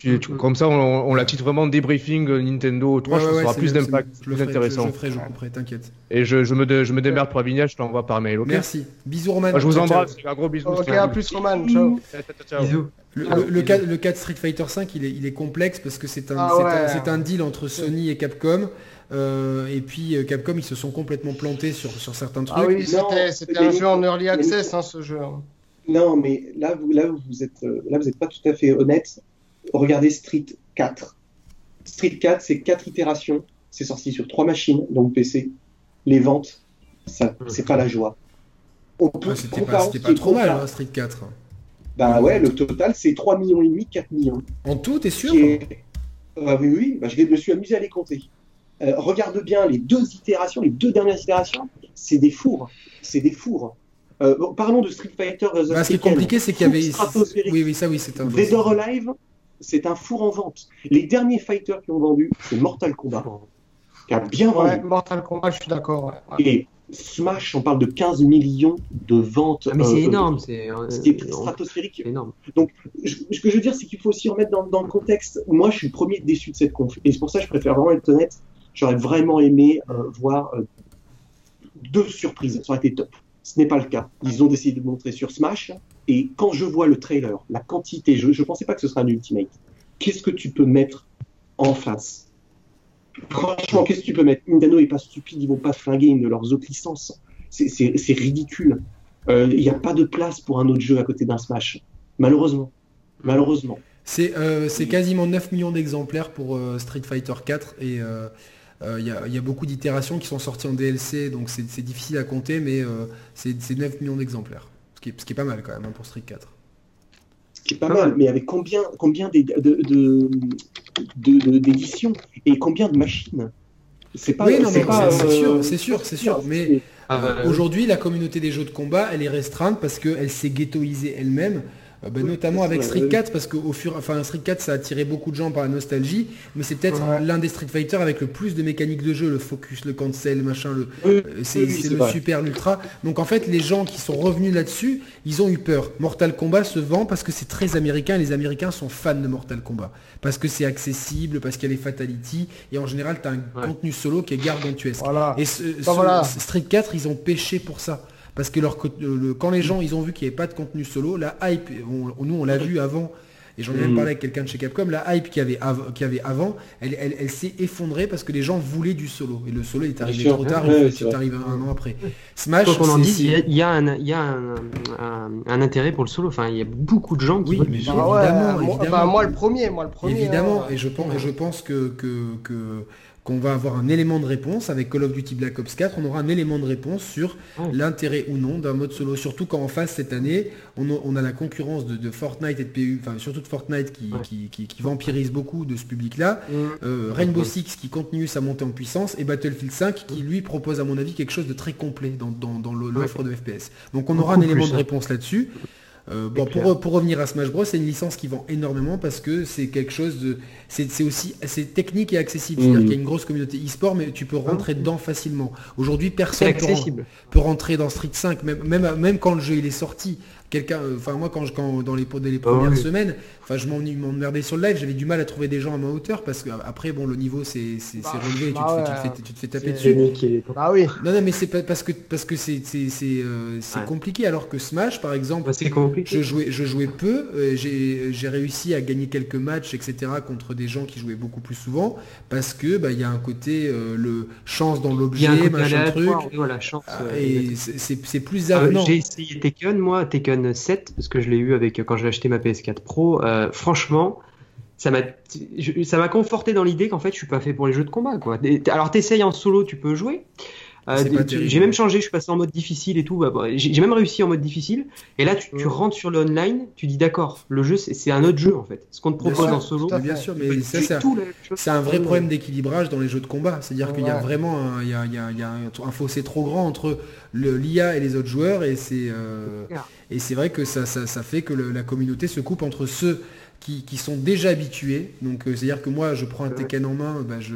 Tu- tu- Comme ça, on, on la titre vraiment débriefing Nintendo 3, Ouais, je ouais, pense que ça ouais, aura plus d'impact. Je plus le ferai, je, intéressant. je le ferai, je couperai, t'inquiète. Et je, je me, dé- je me démerde pour la vignette, je te l'envoie par mail, Merci. Bisous, Roman. Je vous Ciao, ciao. embrasse, un gros bisou. Ok, à plus, Roman. Ciao. Bisous. Le, Ah, le- le bisous. cas, le cas de Street Fighter V, il est, il est complexe parce que c'est un, Ah c'est ouais. un, c'est un deal entre Sony et Capcom. Euh, et puis euh, Capcom, ils se sont complètement plantés sur, sur certains trucs. Ah oui, c'était un jeu en early access, hein, ce jeu. hein. Non, mais là, vous, là, vous êtes, euh, là, vous n'êtes pas tout à fait honnête. Regardez Street 4. Street 4, c'est quatre itérations. C'est sorti sur trois machines, donc PC. Les ventes, ça, c'est pas la joie. On peut Ouais, c'était pas, comparer c'était pas trop mal, hein, Street 4. Bah ouais, le total, c'est 3 millions et demi, 4 millions. En tout, t'es sûr? Ah oui, oui, bah, je me suis amusé à les compter. Euh, regarde bien les deux itérations, les deux dernières itérations, c'est des fours. C'est des fours. Euh, bon, parlons de Street Fighter vs. Bah, Ce qui est compliqué, c'est qu'il y avait. Oui, oui, ça, oui, c'est un. Dead or Alive, c'est un four en vente. Les derniers fighters qui ont vendu, c'est Mortal Kombat, qui a bien vendu. Ouais, Mortal Kombat, je suis d'accord. ouais, ouais. Et Smash, on parle de 15 millions de ventes. Ah, mais c'est euh, énorme, c'est euh, stratosphérique. énorme. Je- ce que je veux dire, c'est qu'il faut aussi remettre dans, dans le contexte. Moi, je suis le premier déçu de cette conf. Et c'est pour ça que je préfère vraiment être honnête. J'aurais vraiment aimé euh, voir euh, deux surprises. Ça aurait été top. Ce n'est pas le cas. Ils ont décidé de montrer sur Smash. Et quand je vois le trailer, la quantité, je ne pensais pas que ce serait un Ultimate. Qu'est-ce que tu peux mettre en face? Franchement, qu'est-ce que tu peux mettre? Nintendo n'est pas stupide, ils vont pas flinguer une de leurs autres licences. C'est- ridicule. Euh, Il n'y a pas de place pour un autre jeu à côté d'un Smash. Malheureusement. Malheureusement. C'est quasiment 9 millions d'exemplaires pour Street Fighter 4 et il y, a, il y a beaucoup d'itérations qui sont sorties en DLC, donc c'est difficile à compter, mais euh, c'est c'est 9 millions d'exemplaires. Ce qui, est, ce qui est pas mal quand même hein, pour Street 4. Ce qui est pas mal, mais avec combien, combien d'é- de- de- de- de- d'éditions et combien de machines? C'est pas. Oui, non, c'est mais pas, c'est- c'est euh, sûr, c'est sûr, c'est sûr, mais- Ah. Aujourd'hui, la communauté des jeux de combat, elle est restreinte parce qu'elle s'est ghettoisée elle-même. Euh, bah, notamment avec Street oui. 4 parce qu'au fur enfin Street 4 ça a attiré beaucoup de gens par la nostalgie mais c'est peut-être Ouais. l'un des Street Fighter avec le plus de mécaniques de jeu le focus le cancel machin le Oui, euh, c'est oui, le vrai. super l'ultra donc en fait les gens qui sont revenus là-dessus ils ont eu peur Mortal Kombat se vend parce que c'est très américain et les américains sont fans de Mortal Kombat parce que c'est accessible parce qu'il y a les fatalities et en général tu as un Ouais. contenu solo qui est gargantuesque Voilà. et ce- ce- voilà. Street 4, ils ont pêché pour ça. Parce que leur, co- le- quand les gens ils ont vu qu'il n'y avait pas de contenu solo, la hype, on- nous on l'a vu avant, et j'en ai même Mm. parlé avec quelqu'un de chez Capcom, la hype qu'il y avait, av- qu'il y avait avant, elle, elle- elle s'est effondrée parce que les gens voulaient du solo. Et le solo est arrivé sûr. trop tard, il ouais, arrive un, an après. Smash, Quoi qu'on en c'est- dise, il y y a un, y a un, un- un intérêt pour le solo. Enfin, il y a beaucoup de gens qui Oui, veulent mais du je- solo. Bah ouais, évidemment, moi, évidemment. bah, moi, le premier, moi le premier. Évidemment, hein. et je pense, et je pense que, que, que- qu'on va avoir un élément de réponse avec Call of Duty Black Ops 4, on aura un élément de réponse sur Ouais. l'intérêt ou non d'un mode solo. Surtout quand en face cette année, on a, on a la concurrence de, de Fortnite et de PU, enfin surtout de Fortnite qui, Ouais. qui, qui- qui vampirise beaucoup de ce public-là. Mm. Euh, Rainbow Six qui continue sa montée en puissance et Battlefield 5 qui lui propose à mon avis quelque chose de très complet dans, dans- dans le- l'offre de FPS. Donc on aura un élément de hein. réponse là-dessus. Euh, bon, pour, pour revenir à Smash Bros, c'est une licence qui vend énormément parce que c'est quelque chose de. C'est aussi c'est technique et accessible. C'est-à-dire Mhm. qu'il y a une grosse communauté e-sport, mais tu peux rentrer dedans facilement. Aujourd'hui, personne peut, peut rentrer dans Street 5, même, même, même quand le jeu il est sorti. Quelqu'un, euh, enfin moi quand, je, quand dans les, dans les Ah premières oui. semaines, enfin je m'en- m'emmerdais sur le live, j'avais du mal à trouver des gens à ma hauteur parce que après bon le niveau c'est c'est- Bah, relevé, et tu, bah te fais, ouais. tu, te fais, tu te fais taper dessus. est- Bah oui. Non non mais c'est pas parce que parce que c'est c'est c'est, euh, Ouais. compliqué alors que Smash par exemple Bah, je jouais, je jouais peu, euh, j'ai j'ai réussi à gagner quelques matchs, etc. contre des gens qui jouaient beaucoup plus souvent, parce que bah, il y a un côté euh, le chance dans l'objet, machin truc, aléatoire, voilà, chance. ah, euh, et c'est- plus Euh, avenant. j'ai essayé Tekken, moi, Tekken 7, parce que je l'ai eu avec quand j'ai acheté ma PS4 Pro. Euh, franchement, ça m'a, conforté dans l'idée qu'en fait, je suis pas fait pour les jeux de combat, Alors, t'essayes en solo, tu peux jouer. Euh, terrible. j'ai même changé, je suis passé en mode difficile et tout. bah, bah, j'ai même réussi en mode difficile. Et là, tu, tu rentres sur le online, tu dis d'accord, le jeu, c'est un autre jeu en fait. Ce qu'on te propose sûr, en solo, bien sûr, c'est mais c'est un- vrai problème d'équilibrage dans les jeux de combat. C'est-à-dire qu'il y a vraiment un, il y a, il y a- il y a un, un fossé trop grand entre l'IA et les autres joueurs, et c'est euh, clair. et c'est vrai que ça, ça, ça fait que le- la communauté se coupe entre ceux qui, qui sont déjà habitués. Donc euh, c'est-à-dire que moi, je prends un. Tekken en main, bah, je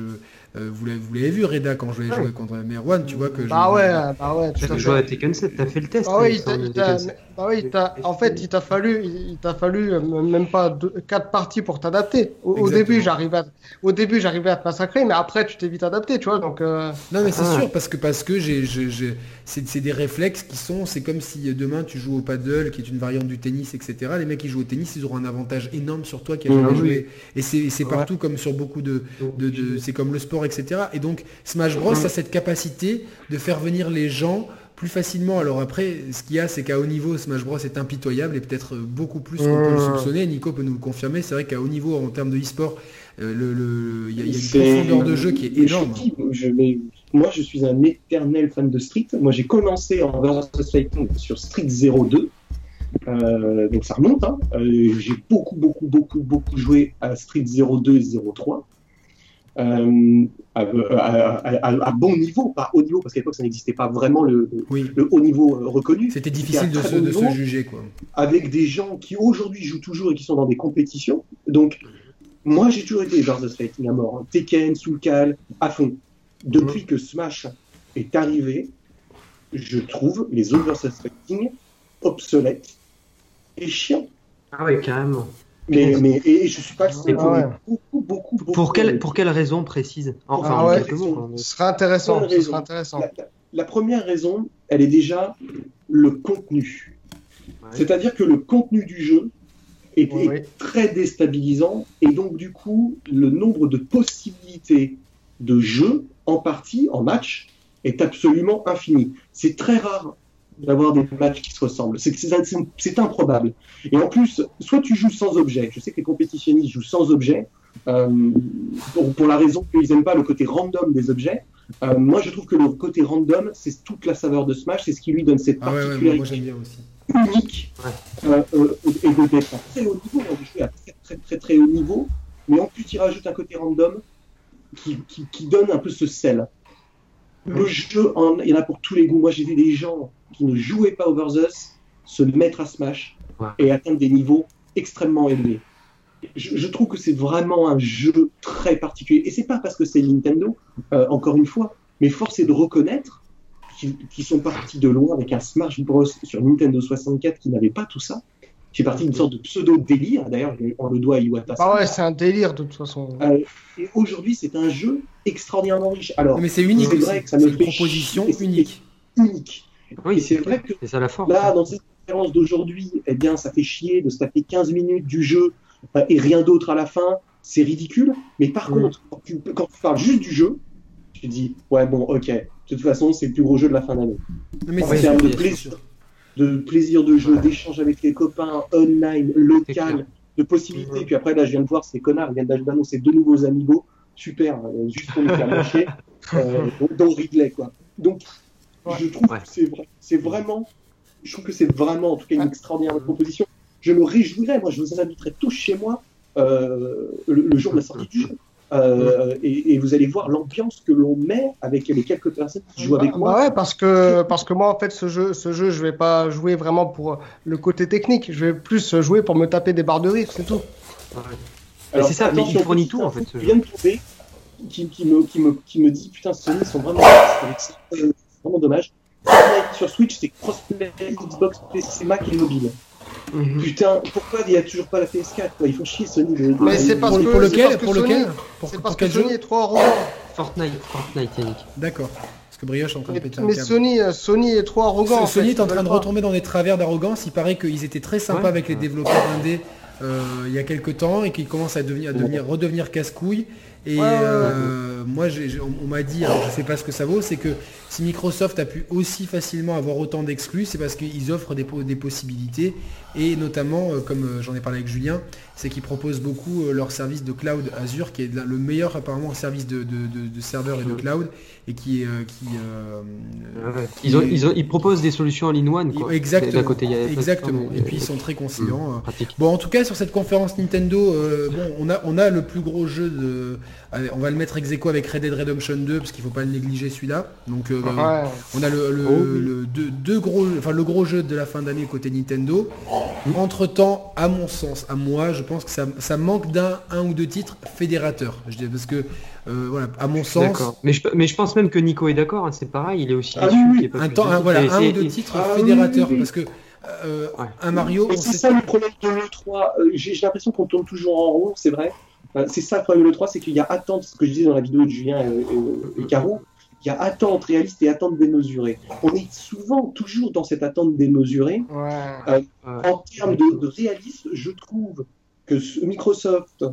euh, vous l'avez vous l'avez vu Reda quand je vais Ouais. jouer contre Merwan, tu vois que je- Bah ouais, bah ouais. tout T'as à joué à fait. Tekken 7, t'as fait le test. Bah hein, oui, il il me t'a- semble, il de t'a- Tekken 7. bah oui, il t'a- en fait, il t'a fallu, il t'a fallu euh, même pas deux, quatre parties pour t'adapter. Au, début, j'arrivais, à, au début, j'arrivais à te massacrer, mais après, tu t'es vite adapté, tu vois. Donc, euh, Non mais c'est Ah. sûr parce que parce que j'ai j'ai- j'ai- c'est c'est des réflexes qui sont c'est comme si demain tu joues au paddle qui est une variante du tennis etc les mecs qui jouent au tennis ils auront un avantage énorme sur toi qui a Mhm. jamais Ah oui. joué et c'est c'est Ouais. partout comme sur beaucoup de, de, de- c'est comme le sport etc et donc Smash Bros a cette capacité de faire venir les gens plus facilement alors après ce qu'il y a c'est qu'à haut niveau Smash Bros est impitoyable et peut-être beaucoup plus qu'on peut le soupçonner Nico peut nous le confirmer c'est vrai qu'à haut niveau en termes de e-sport euh, le- le- il y a, il y a une profondeur de jeu qui est je énorme dis, je- mais moi, je suis un éternel fan de Street. Moi, j'ai commencé en versus fighting sur Street 02. Euh, donc ça remonte. Hein. Euh, j'ai beaucoup, beaucoup, beaucoup, beaucoup joué à Street 02 et 03. Euh, à, à- à- à- à bon niveau, pas haut niveau, parce qu'à l'époque ça n'existait pas vraiment le, oui le haut niveau euh, reconnu. C'était difficile de se, bon de se niveau. juger quoi. avec des gens qui aujourd'hui jouent toujours et qui sont dans des compétitions. Donc, moi, j'ai toujours été versus fighting à mort. hein. Tekken, Soul Cal, à fond. Depuis que Smash est arrivé, je trouve les autres versus fighting obsolètes et chiants. Ah ouais, carrément. Mais, mais et je suis pas le seul, Ah j'en ai ouais. beaucoup, beaucoup, beaucoup. Pour quelle, pour quelle raison précise? Enfin, Ah en quelques mots. ce serait intéressant. Ce. La, la- la première raison, elle est déjà le contenu. Ouais. C'est-à-dire que le contenu du jeu est, très déstabilisant et donc du coup le nombre de possibilités de jeu en partie, en match, est absolument infini. C'est très rare d'avoir des matchs qui se ressemblent. C'est improbable. Et en plus, soit tu joues sans objet. Je sais que les compétitionnistes jouent sans objet euh, pour, pour la raison qu'ils n'aiment pas le côté random des objets. Euh, moi, je trouve que le côté random, c'est toute la saveur de Smash, c'est ce qui lui donne cette Ah ouais, ouais, moi, particularité moi, j'aime bien aussi. unique euh, euh, et de à très haut niveau. On a joué à très très très très haut niveau, mais en plus il rajoute un côté random. qui, qui, qui donne un peu ce sel. Le jeu, en- il y en a pour tous les goûts. Moi, j'ai vu des gens qui ne jouaient pas Over the Us se mettre à Smash Ouais. et atteindre des niveaux extrêmement élevés. Je, je trouve que c'est vraiment un jeu très particulier. Et c'est pas parce que c'est Nintendo, euh, encore une fois, mais force est de reconnaître qu'ils qu'ils sont partis de loin avec un Smash Bros sur Nintendo 64 qui n'avait pas tout ça. C'est parti d'une sorte de pseudo-délire. D'ailleurs, on le doit à Iwata. Ah ouais, c'est un délire de toute façon. Euh, et aujourd'hui, c'est un jeu extraordinairement riche. Alors, Mais c'est unique C'est vrai que ça me une fait proposition chier. unique. unique. Oui, c'est vrai que c'est ça la force. là, dans cette conférence d'aujourd'hui, eh bien, ça fait chier de se taper 15 minutes du jeu euh, et rien d'autre à la fin. C'est ridicule. Mais par Mm. contre, quand tu, quand tu parles juste du jeu, tu te dis, ouais, bon, ok. De toute façon, c'est le plus gros jeu de la fin d'année. Mais En c'est termes de plaisir, sûr. De plaisir de jeu, d'échange avec les copains, online, local, de possibilités. Puis après, là, je viens de voir ces connards, ils viennent d'annoncer deux nouveaux amigos. Super, euh, juste pour nous faire (laughs) lâcher. Euh, dont Ridley, quoi. Donc, Ouais. je trouve Ouais. que c'est vrai, c'est vraiment, je trouve que c'est vraiment, en tout cas, une extraordinaire proposition. Je me réjouirais, moi, je vous inviterais tous chez moi euh, le, le jour de la sortie du jeu. Euh, et, et vous allez voir l'ambiance que l'on met avec les quelques personnes qui jouent avec Bah- moi. bah ouais, parce que, parce que moi, en fait, ce jeu, ce jeu, je vais pas jouer vraiment pour le côté technique. Je vais plus jouer pour me taper des barres de rire, c'est tout. Mais c'est ça, mais il fournit tout, en fait, ce vient de tomber, qui, qui me, qui, me, qui me dit putain, Sony ils sont vraiment C'est vraiment dommage. Sur Switch, c'est crossplay Xbox, PC, Mac et mobile. Mhm. Putain, pourquoi il n'y a toujours pas la PS4 quoi? Ils font chier Sony. de- Mais c'est parce Pour, que- pour c'est lequel parce que Pour Sony- lequel Pour, C'est pour parce que jeu? Sony est trop arrogant. Fortnite, Fortnite, Yannick. D'accord. Parce que Brioche est en train de Mais, péter un mais câble. Sony, euh, Sony est trop arrogant. en Sony fait, est en train de pas. retomber dans des travers d'arrogance. Il paraît qu'ils étaient très sympas Ouais. avec les développeurs indés euh, il y a quelques temps et qu'ils commencent à devenir, à devenir redevenir casse-couilles. Et Ouais, ouais, ouais. euh, moi, j'ai- j'ai- on, on m'a dit, alors je sais pas ce que ça vaut, c'est que si Microsoft a pu aussi facilement avoir autant d'exclus, c'est parce qu'ils offrent des, po- des possibilités. Et notamment, euh, comme euh, j'en ai parlé avec Julien, c'est qu'ils proposent beaucoup euh, leur service de cloud Azure, qui est le meilleur apparemment service de, de, de- de serveurs et de cloud, et qui est... euh, qui, euh, Ouais. Ils, ont, ils, ont- ils proposent des solutions en quoi. Exactement. Côté, Exactement. Et puis ils sont très conciliants. euh. Bon, en tout cas, sur cette conférence Nintendo, euh, bon, on a, on a le plus gros jeu de. Allez, on va le mettre ex aequo avec Red Dead Redemption 2 parce qu'il faut pas le négliger celui-là. Donc, euh, Ouais. on a le, le- Oh oui. le- deux, deux gros, enfin le gros jeu de la fin d'année côté Nintendo. Entre temps, à mon sens, à moi, je pense que ça, ça manque d'un un ou deux titres fédérateurs. Je dis parce que euh, voilà, à mon sens. Mais je, mais je pense même que Nico est d'accord, hein, c'est pareil, il est aussi Ah oui, pas un temps, un, titres. voilà, Et un c'est- ou deux et- titres Ah fédérateurs oui, oui. parce que euh, Ouais. un Mario, c'est ça le problème de l'E3. Euh, J'ai j'ai l'impression qu'on tourne toujours en rond, c'est vrai. Euh, c'est ça le problème de l'E3, c'est qu'il y a attente, ce que je disais dans la vidéo de Julien et, et- et Caro, il y a attente réaliste et attente démesurée. On est souvent toujours dans cette attente démesurée. Ouais. Ouais. En termes de, de réalisme, je trouve que Microsoft,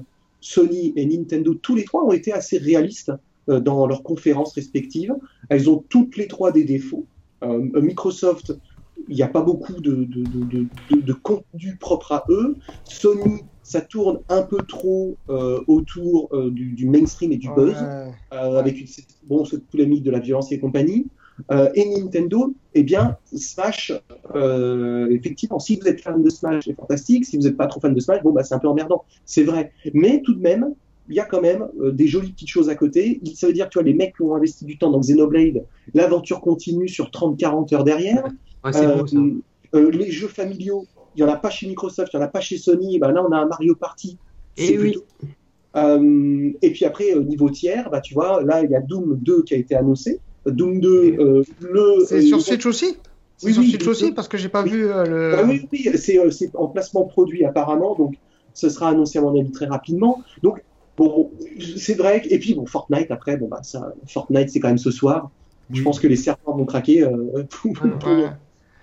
Sony et Nintendo, tous les trois ont été assez réalistes euh, dans leurs conférences respectives. Elles ont toutes les trois des défauts. Euh, Microsoft, il n'y a pas beaucoup de, de, de, de- de contenu propre à eux. Sony, ça tourne un peu trop euh, autour euh, du, du mainstream et du buzz Ouais. euh, avec une, bon, cette polémique de la violence et compagnie. Euh, et Nintendo, eh bien, Smash, euh, effectivement, si vous êtes fan de Smash, c'est fantastique. Si vous n'êtes pas trop fan de Smash, bon, bah, c'est un peu emmerdant. C'est vrai. Mais tout de même, il y a quand même euh, des jolies petites choses à côté. Ça veut dire que tu vois, les mecs qui ont investi du temps dans Xenoblade, l'aventure continue sur 30-40 heures derrière. Ouais, c'est Euh, beau ça. euh, les jeux familiaux, il n'y en a pas chez Microsoft, il n'y en a pas chez Sony. Bah, là, on a un Mario Party. Eh C'est oui. plutôt- Euh, et puis après, au niveau tiers, bah, tu vois, là, il y a Doom 2 qui a été annoncé. Doom 2, euh, le. C'est euh, sur Switch aussi? Oui, sur oui, Switch aussi parce que j'ai pas Oui. vu euh, le. Ah oui, oui, c'est en placement produit apparemment, donc ce sera annoncé à mon avis très rapidement. Donc, bon, c'est vrai. Et puis, bon, Fortnite, après, bon, bah, ça, Fortnite, c'est quand même ce soir. Je pense que les serveurs vont craquer. (laughs) pour- pour- Ouais.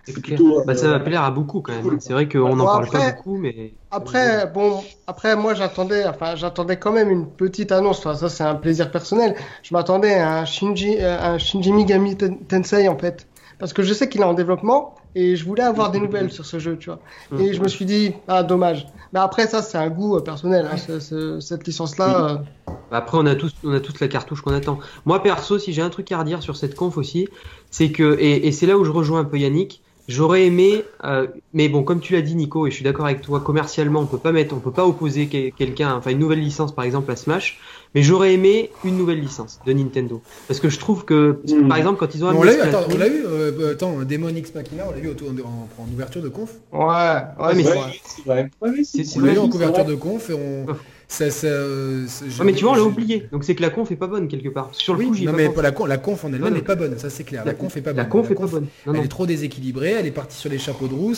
C'est plutôt, euh, Bah, ça va plaire à beaucoup quand même. cool. hein. C'est vrai qu'on n'en Bon, parle pas beaucoup, mais. Après, bon, après, moi, j'attendais, enfin, j'attendais quand même une petite annonce. Enfin, ça, c'est un plaisir personnel. Je m'attendais à un Shinji, euh, un Shinji Megami Ten- Tensei, en fait. Parce que je sais qu'il est en développement et je voulais avoir des nouvelles sur ce jeu, tu vois. Et je me suis dit, ah, dommage. Mais après, ça, c'est un goût euh, personnel, hein, ce- ce- cette licence-là. euh, Bah, Après, on a tous, on a tous la cartouche qu'on attend. Moi, perso, si j'ai un truc à redire sur cette conf aussi, c'est que, et, et c'est là où je rejoins un peu Yannick, J'aurais aimé, euh, mais bon, comme tu l'as dit, Nico, et je suis d'accord avec toi, commercialement, on peut pas mettre, on peut pas opposer quel- quelqu'un, enfin une nouvelle licence par exemple à Smash, mais j'aurais aimé une nouvelle licence de Nintendo, parce que je trouve que, Mm. par exemple, quand ils ont on l'a eu, attends, on l'a eu, euh, attends, Demon X Machina, on l'a eu au- en, en ouverture de conf. Ouais, ouais, mais c'est Ouais, vrai. c'est vrai. Ouais, ouais, C'est- On l'a eu en couverture de conf et on. Ça, ça, euh, mais tu vois, on l'a oublié, donc c'est que la conf est pas bonne quelque part. Sur le Oui, coup, non pas mais pensé. pas la, conf, la conf en elle-même n'est pas bonne, ça c'est clair. La, conf est pas bonne. La conf est pas bonne. Non, elle non. est trop déséquilibrée, elle est partie sur les chapeaux de roue.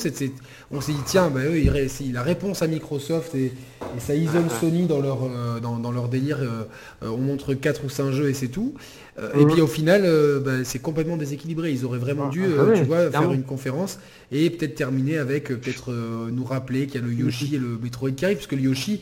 on s'est dit, tiens, bah, eux, ils la réponse à Microsoft et, et ça isole Ah, Sony dans leur, euh, dans, dans leur délire. euh, on montre 4 ou 5 jeux et c'est tout. Euh, Et Mhm. puis au final, bah, c'est complètement déséquilibré. Ils auraient vraiment Ah, dû, ah ouais, tu vois, faire une conférence et peut-être terminer avec, peut-être nous rappeler qu'il y a le Yoshi et le Metroid qui arrive, parce que le Yoshi,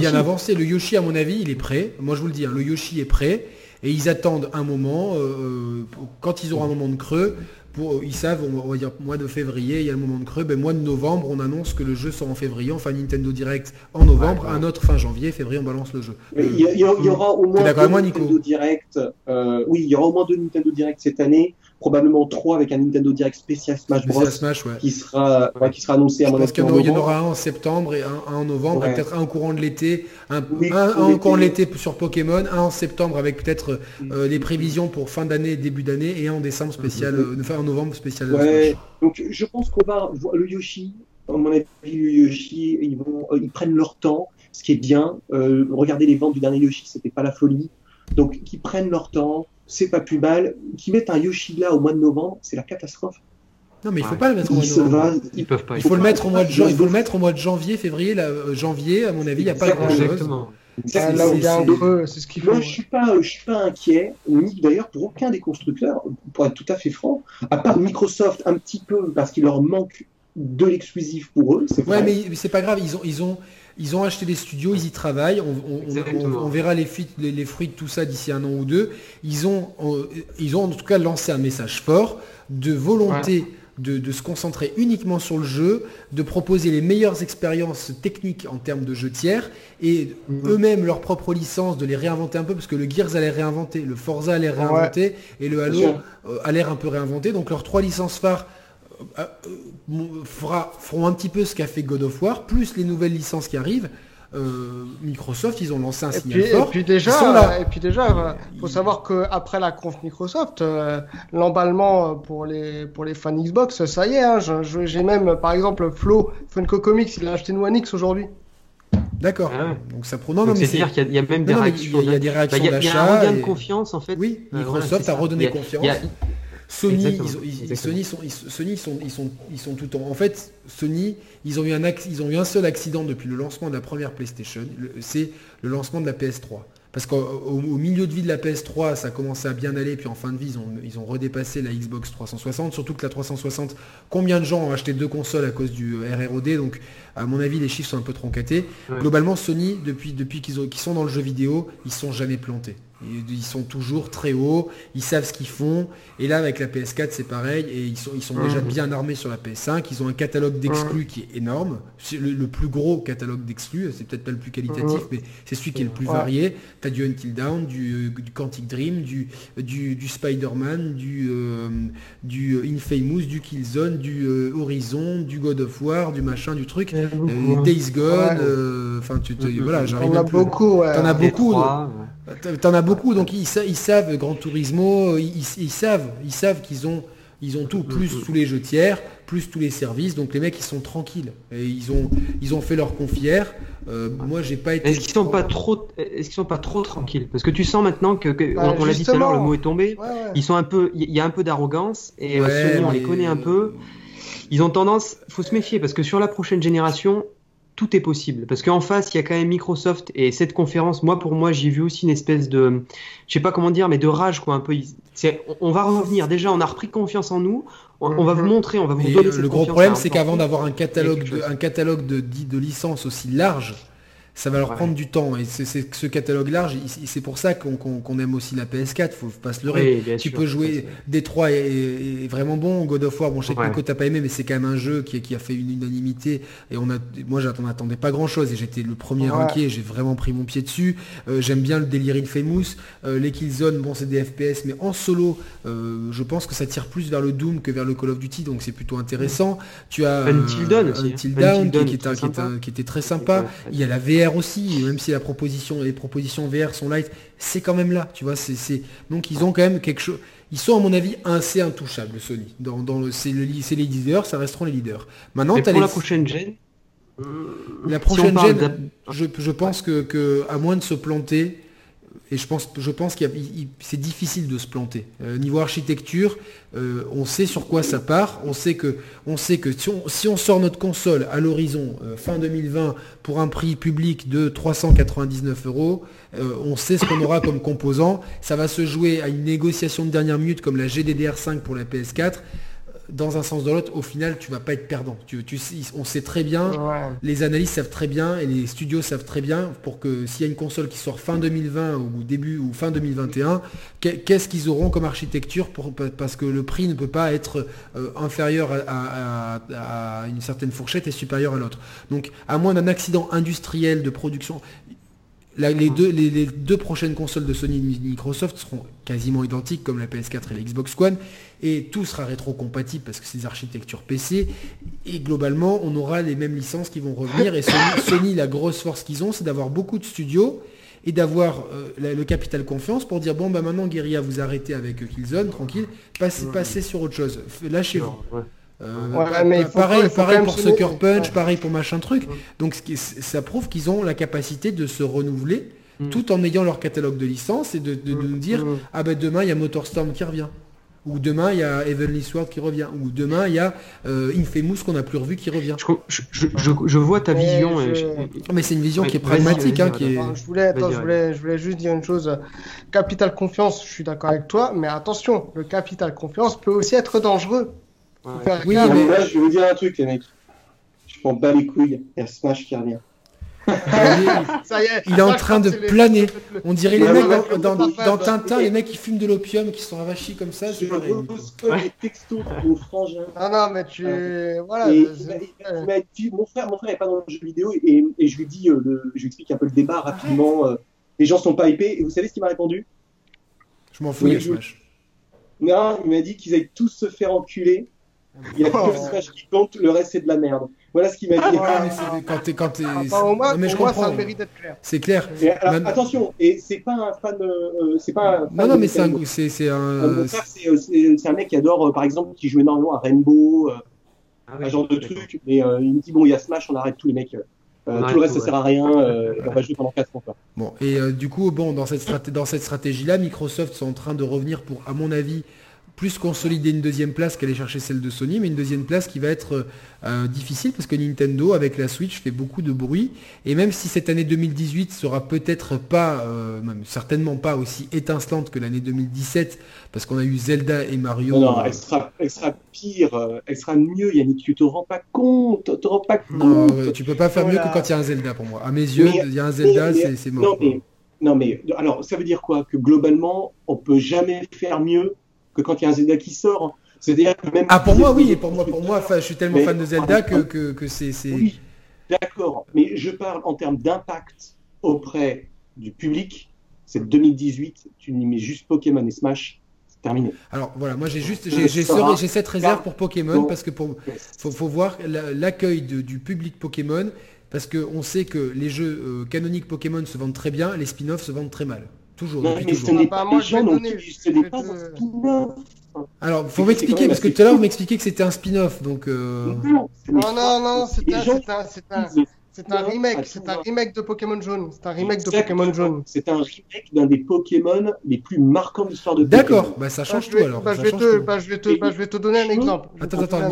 Bien avancé. Le Yoshi, à mon avis, il est prêt. Moi, je vous le dis, hein, le Yoshi est prêt. Et ils attendent un moment. euh, pour- quand ils auront un moment de creux, pour, ils savent, on va- on dire mois de février, il y a le moment de creux. Ben, mois de novembre, on annonce que le jeu sort en février. Enfin, Nintendo Direct en novembre. Ouais, ouais. Un autre fin janvier. Février, on balance le jeu. Mais il y, aura au moins deux Nintendo Direct. euh, oui, il y aura au moins deux Nintendo Direct cette année, probablement trois avec un Nintendo Direct spécial Smash Bros. Smash, ouais. qui sera, ouais, qui sera annoncé à Je mon avis qu'il y, en aura- un en septembre et un, un en novembre, Ouais. peut-être un au courant de l'été, un, un, pour un au courant de l'été. sur Pokémon, un en septembre avec peut-être euh, les prévisions pour fin d'année, début d'année, et un en décembre spécial, euh, enfin en novembre spécial. euh, Ouais, Smash. donc je pense qu'on va voir le Yoshi. À mon avis, le Yoshi, ils vont, euh, ils prennent leur temps, ce qui est bien. Euh, regardez les ventes du dernier Yoshi, c'était pas la folie. Donc, qu'ils prennent leur temps, c'est pas plus mal. Qu'ils mettent un Yoshi là au mois de novembre, c'est la catastrophe. Non mais il faut Ouais. pas le mettre au mois Il de novembre. Ils peuvent pas. Il faut le mettre au mois de Il jan- faut- il faut le mettre au mois de janvier, février, là, euh, janvier, à mon avis, il n'y a pas Exactement. grand chose. Exactement. Ah, là où il y a un c'est- creux, c'est ce qu'il faut. Moi, je suis pas, je suis pas inquiet, ni d'ailleurs pour aucun des constructeurs, pour être tout à fait franc, à part Microsoft un petit peu parce qu'il leur manque de l'exclusif pour eux. Ouais, mais c'est pas grave, ils ont, ils ont, ils ont acheté des studios, ils y travaillent, on, on- on- Exactement. on- on verra les, fuites- les, les fruits de tout ça d'ici un an ou deux. Ils ont, ils ont en tout cas lancé un message fort de volonté de, de se concentrer uniquement sur le jeu, de proposer les meilleures expériences techniques en termes de jeux tiers, et Mhm. eux-mêmes leur propre licence, de les réinventer un peu, parce que le Gears allait réinventer, le Forza allait réinventer, et le Halo euh, a l'air un peu réinventé. Donc leurs trois licences phares fera- feront un petit peu ce qu'a fait God of War, plus les nouvelles licences qui arrivent. Euh, Microsoft, ils ont lancé un Et signal puis, et fort. puis Ils déjà, sont là. euh, et puis déjà, euh, faut savoir que après la conf Microsoft, euh, l'emballement euh, pour les pour les fans Xbox, ça y est. Hein, J'ai même, euh, par exemple, Flo Funko Comics, il a acheté une One X aujourd'hui. D'accord. Ah ouais. Donc ça prend. Non, non, Donc, mais C'est-à-dire c'est. qu'il y, y a même des Non, réactions. il y a- des Bah, réactions a, il y a un d'achat. regain de et- confiance en fait. Oui, Euh, Microsoft voilà, a ça. redonné Il y a- confiance. Sony, ils. Sony, sont, ils, Sony sont, ils, sont, ils sont tout en. En fait, Sony, ils ont, eu un ils ont eu un seul accident depuis le lancement de la première PlayStation. le- C'est le lancement de la PS3. Parce qu'au au- au milieu de vie de la PS3, ça commençait à bien aller, puis en fin de vie, ils ont, ils ont redépassé la Xbox 360. Surtout que la 360, combien de gens ont acheté deux consoles à cause du euh, RROD Donc, à mon avis, les chiffres sont un peu troncatés. Ouais. Globalement, Sony, depuis, depuis qu'ils ont- qu'ils sont dans le jeu vidéo, ils sont jamais plantés. Ils, sont toujours très hauts, ils savent ce qu'ils font. Et là, avec la PS4, c'est pareil. Et ils sont, ils sont déjà bien armés sur la PS5. Ils ont un catalogue d'exclus qui est énorme. C'est le, le plus gros catalogue d'exclus. C'est peut-être pas le plus qualitatif, mais c'est celui qui est le plus Ouais. varié. Tu as du Until Dawn, du, euh, du Quantic Dream, du, du, du Spider-Man, du, euh, du euh, Infamous, du Killzone, du euh, Horizon, du God of War, du machin, du truc. Euh, Days Gone, euh, enfin tu te, Mhm. voilà, j'arrive On a même plus- beaucoup. Ouais. T'en as beaucoup, trois, ouais. T'en- as beaucoup, donc ils, sa- ils savent Grand Turismo, ils, savent, ils savent qu'ils ont, ils ont tout, plus tous les jeux tiers, plus tous les services, donc les mecs ils sont tranquilles, et ils ont, ils ont fait leur confière. Euh, moi j'ai pas été. Est-ce qu'ils sont pas trop, est-ce qu'ils sont pas trop tranquilles? Parce que tu sens maintenant que, que- Bah, on, l'a dit tout à l'heure, le mot est tombé. Ouais, ouais. Ils sont un peu, il y a un peu d'arrogance et euh, Ouais, Sony, on les connaît un peu. Ils ont tendance, faut se méfier parce que sur la prochaine génération, tout est possible. Parce qu'en face, il y a quand même Microsoft et cette conférence, moi pour moi, j'ai vu aussi une espèce de, je sais pas comment dire, mais de rage quoi, un peu. On- va revenir. Déjà, on a repris confiance en nous. On, on va vous Mhm. montrer, on va vous Mais, donner cette le gros problème, c'est qu'avant d'avoir un catalogue, de, un catalogue de, de, de licences aussi large, ça va leur Ouais. prendre du temps. Et c'est c'est- ce catalogue large, c'est pour ça qu'on qu'on- qu'on aime aussi la PS4, faut pas se leurrer. Oui, tu sûr, peux jouer. Détroit est, est vraiment bon, God of War, bon je sais que Ouais. Nico t'as pas aimé, mais c'est quand même un jeu qui, qui a fait une unanimité et on a, moi j'en attendais pas grand chose et j'étais le premier Ouais. inquiet, j'ai vraiment pris mon pied dessus. Euh, J'aime bien le délire Infamous, euh, les Killzone, bon c'est des FPS, mais en solo, euh, je pense que ça tire plus vers le Doom que vers le Call of Duty, donc c'est plutôt intéressant. Tu as Until Dawn aussi, hein. Until Until Dawn, qui, qui était très sympa. Il y a la VR aussi, même si la proposition, les propositions VR sont light, c'est quand même là, tu vois. c'est c'est- Donc ils ont quand même quelque chose. Ils sont à mon avis assez intouchables, Sony. Dans, dans le, c'est le- c'est les leaders, ça resteront les leaders. Maintenant, pour les- la prochaine gen, la si prochaine gen, d'app- je, je pense que, que, à moins de se planter, et je pense, je pense il- c'est difficile de se planter. Euh, niveau architecture, euh, on sait sur quoi ça part. On sait que, que si, on, sort notre console à l'horizon euh, fin 2020 pour un prix public de 399 euros, on sait ce qu'on aura comme composant. Ça va se jouer à une négociation de dernière minute comme la GDDR5 pour la PS4. Dans un sens ou dans l'autre, au final, tu vas pas être perdant. Tu, tu sais- on sait très bien Ouais. les analystes savent très bien et les studios savent très bien pour que s'il y a une console qui sort fin 2020 ou début ou fin 2021, qu'est- qu'est-ce qu'ils auront comme architecture pour, parce que le prix ne peut pas être euh, inférieur à, à- à- à une certaine fourchette et supérieur à l'autre. Donc à moins d'un accident industriel de production, la- les, deux, les, les deux prochaines consoles de Sony et de Microsoft seront quasiment identiques comme la PS4 et la Xbox One et tout sera rétro-compatible parce que c'est des architectures PC et globalement on aura les mêmes licences qui vont revenir et Sony, (coughs) Sony, la grosse force qu'ils ont c'est d'avoir beaucoup de studios et d'avoir euh, le capital confiance pour dire bon bah maintenant Guerilla vous arrêtez avec euh, Killzone tranquille passez, passez sur autre chose lâchez-vous Ouais. euh, Ouais, mais faut pareil, faut pareil pour Sucker Punch, ouais. pareil pour machin truc. Ouais. Donc ça prouve qu'ils ont la capacité de se renouveler Mm. tout en ayant leur catalogue de licences et de, de- de nous dire Mm. ah ben demain il y a Motorstorm qui revient. Ou demain il y a Heavenly Sword qui revient. Ou demain il y a euh, Infamous qu'on n'a plus revu qui revient. Je, je, je, je- je vois ta Mais vision. je- et je- Mais c'est une vision Ouais, qui est pragmatique, hein, qui est... je voulais, attends, Vas-y, je vas-y. voulais, je voulais juste dire une chose. Capital confiance, je suis d'accord avec toi, mais attention, le capital confiance peut aussi être dangereux. Faut Ouais. faire Oui, gaffe. mais- Là, je vais vous dire un truc, les mecs. Je m'en bats les couilles. Il y a Smash qui revient. Ça y est, Il est en train de les- planer. On dirait les Ouais, mecs dans, dans-. Tintin, les mecs qui fument de l'opium, qui sont avachis comme ça. c'est pareil. des textos de mon frangin. Non, non, mais tu. Voilà. Mon frère, mon frère est pas dans le jeu vidéo et, et je lui dis, euh, le- je lui explique un peu le débat rapidement. euh, les gens sont pas hypés et vous savez ce qu'il m'a répondu? Je m'en fous, Smash. Non, il m'a dit qu'ils allaient tous se faire enculer. Il y a Oh. que Smash qui compte, le reste c'est de la merde. Voilà ce qu'il m'a dit. Ouais, mais c'est- quand t'es... Quand. Enfin, au moins, Non, mais je pour moi, ça a comprends. le mérite d'être clair. C'est clair. Et alors, Même- attention, et c'est pas un fan, euh, c'est pas un fan Non, non, mais c'est un, c'est, c'est un, Mon frère, c'est, euh, c'est- c'est un mec qui adore, euh, par exemple, qui joue énormément à Rainbow, euh, Ah un ouais, genre de truc. Mais euh, il me dit bon, il y a Smash, on arrête tous les mecs. Euh, tout arrête le reste, ça sert à rien. euh, et on va jouer pendant 4 ans. Quoi. Bon, et euh, du coup, bon, dans cette, dans cette stratégie-là, Microsoft sont en train de revenir pour, à mon avis, plus consolider une deuxième place qu'aller chercher celle de Sony, mais une deuxième place qui va être euh, difficile parce que Nintendo, avec la Switch, fait beaucoup de bruit. Et même si cette année 2018 sera peut-être pas, euh, même certainement pas aussi étincelante que l'année 2017, parce qu'on a eu Zelda et Mario. Non, non, euh, elle sera, elle sera pire, elle sera mieux, Yannick. Tu te rends pas compte, tu te rends pas compte. non, euh, tu peux pas faire mieux que quand il y a un Zelda pour moi. À mes yeux, il y a un Zelda, c'est, mort. Non mais, non, mais alors, ça veut dire quoi? Que globalement, on peut jamais faire mieux que quand il y a un Zelda qui sort. C'est-à-dire que même. Ah pour moi oui, et pour moi pour moi, je suis tellement Mais- fan de Zelda que, que, que c'est Oui, d'accord. Mais je parle en termes d'impact auprès du public. C'est 2018, tu n'y mets juste Pokémon et Smash, c'est terminé. alors voilà, moi j'ai juste j'ai cette réserve pour Pokémon parce que pour faut, faut voir la- l'accueil du public Pokémon parce que on sait que les jeux euh, canoniques Pokémon se vendent très bien, les spin-offs se vendent très mal. Toujours, Non, mais ce n'est Bah, pas moi, les je vais gens non donner- je ce n'est pas te- un spin-off. Alors, faut m'expliquer parce que tout à l'heure vous m'expliquiez que c'était un spin-off, donc euh, Non, Non, non, non, c'est un, un, un, un remake, c'est un remake de Pokémon jaune. C'est un remake de. Pokémon jaune. C'est un remake d'un des Pokémon les plus marquants de l'histoire de Pokémon. d'accord, bah ça Bah, change je tout alors. bah, ça je vais te, bah, je vais te, bah, je vais te donner un exemple. Attends, te attends,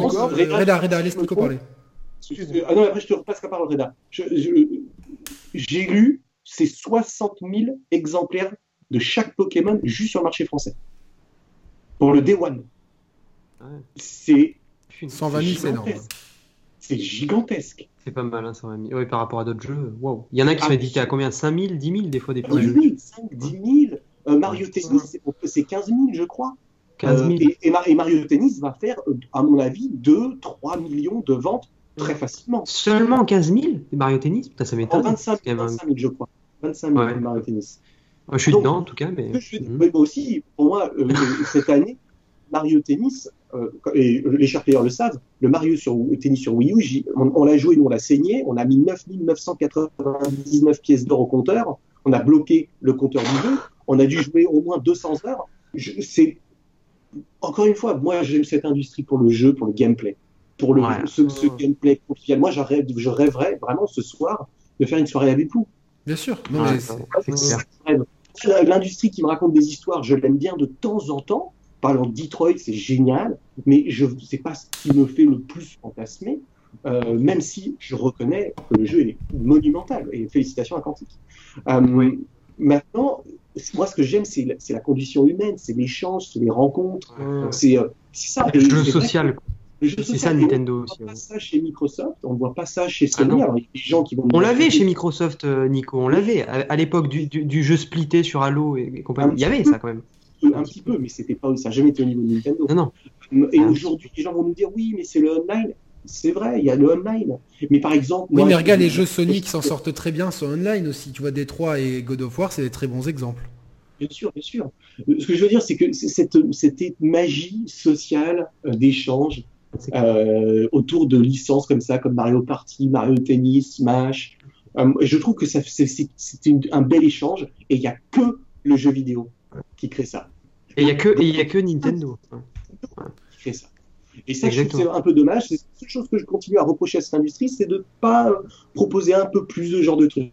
Reda, Reda, laisse Nico parler. Excuse-moi. Ah non, après je te repasse la parole, Reda. J'ai lu ces 60 000 exemplaires de chaque Pokémon juste sur le marché français. Pour le Day One. Ouais. C'est 120 000 c'est énorme. gigantesque. C'est gigantesque. c'est pas mal, hein, ça aurait mis. Oui, par rapport à d'autres jeux, waouh. Il y en a qui sont Ah, édités à combien? 5000, 10 000 des fois des 10 petits jeux 000, 5, 10 000. Euh, Mario Tennis, c'est- c'est 15 000, je crois. 15 000. Euh, et, et Mar- et Mario Tennis va faire, euh, à mon avis, 2, 3 millions de ventes très facilement. Seulement 15 000 des Mario Tennis Putain, ça m'étonne. 25 C'est quand 000, même un- 25 000, je crois. 25 000 Ouais. Mario Tennis. Je suis Donc, dedans en tout cas, mais. Je Mhm. mais moi aussi, pour moi, euh, (laughs) cette année, Mario Tennis, euh, et les chers players le savent, le Mario sur, Tennis sur Wii U, on, on l'a joué, nous on l'a saigné, on a mis 9999 pièces d'or au compteur, on a bloqué le compteur du jeu, on a dû jouer au moins 200 heures. Je- encore une fois, moi j'aime cette industrie pour le jeu, pour le gameplay, pour le, Ouais. ce, ce gameplay convivial. Moi, je rêve, je rêverais vraiment ce soir de faire une soirée avec vous. Bien sûr. Non, Ouais, mais c'est-. L'industrie qui me raconte des histoires, je l'aime bien de temps en temps. Parlant de Detroit, c'est génial, mais je sais pas ce qui me fait le plus fantasmer, euh, même si je reconnais que le jeu est monumental. Et félicitations à Quantic. Euh, Oui. Maintenant, moi, ce que j'aime, c'est la, c'est la condition humaine, c'est l'échange, c'est les rencontres, Ouais. c'est euh, c'est ça. Le jeu vrai c'est ça et on Nintendo voit aussi. pas ouais. ça chez Microsoft, on voit pas ça chez Ah Sony. non. Alors, il y a des gens qui vont. On l'avait chez Microsoft, euh, Nico, on l'avait. À, à l'époque du, du, du jeu splitté sur Halo et, et compagnie. Il y avait ça quand même. un petit peu, mais c'était pas, ça n'a jamais été au niveau de Nintendo. Non, non. Et Ah. aujourd'hui, les gens vont nous dire oui, mais c'est le online. C'est vrai, il y a le online. Mais par exemple, Oui, moi, mais je- regarde, les jeux Sony qui s'en sortent très bien sont online aussi. Tu vois, Détroit et God of War, c'est des très bons exemples. Bien sûr, bien sûr. Euh, Ce que je veux dire, c'est que cette, cette magie sociale euh, d'échange euh, autour de licences comme ça, comme Mario Party, Mario Tennis, Smash. Euh, je trouve que ça, c'est, c'est, c'est une- un bel échange et il n'y a que le jeu vidéo qui crée ça. Et il y a que, et il y a que Nintendo. qui fait ça. Et ça, je trouve que Exactement. c'est un peu dommage. C'est la seule chose que je continue à reprocher à cette industrie, c'est de ne pas proposer un peu plus de genre de trucs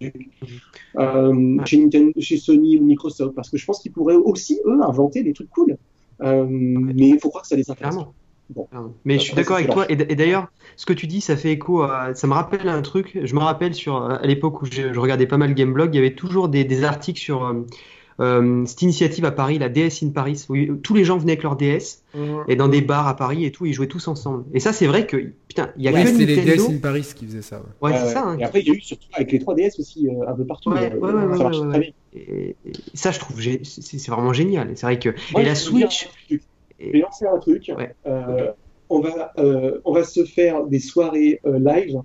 euh, chez, Nintendo, chez Sony ou Microsoft, parce que je pense qu'ils pourraient aussi, eux, inventer des trucs cool. Euh, mais il faut croire que ça les intéresse. Clairement. Bon. Clairement. Mais je suis d'accord avec toi. Et d'ailleurs, ce que tu dis, ça fait écho à. Ça me rappelle un truc. Je me rappelle sur à l'époque où je, je regardais pas mal Gameblog, il y avait toujours des, des articles sur euh, euh, cette initiative à Paris, la DS in Paris, où tous les gens venaient avec leur DS et dans des bars à Paris et tout, ils jouaient tous ensemble. Et ça, c'est vrai que putain, il y a Ouais, que les. DS in Paris qui faisaient ça. ouais. Ouais, Ouais, c'est ouais. ça. hein. Et après, il y a eu surtout avec les 3DS aussi, euh, un peu partout. Ouais, euh, ouais, ouais, ça ouais, marche ouais, très ouais. bien. Et, et ça, je trouve, c'est vraiment génial. Et c'est vrai que et la Switch. Et- Je vais lancer un truc. Ouais. Euh, on, va, euh, on va se faire des soirées euh, live.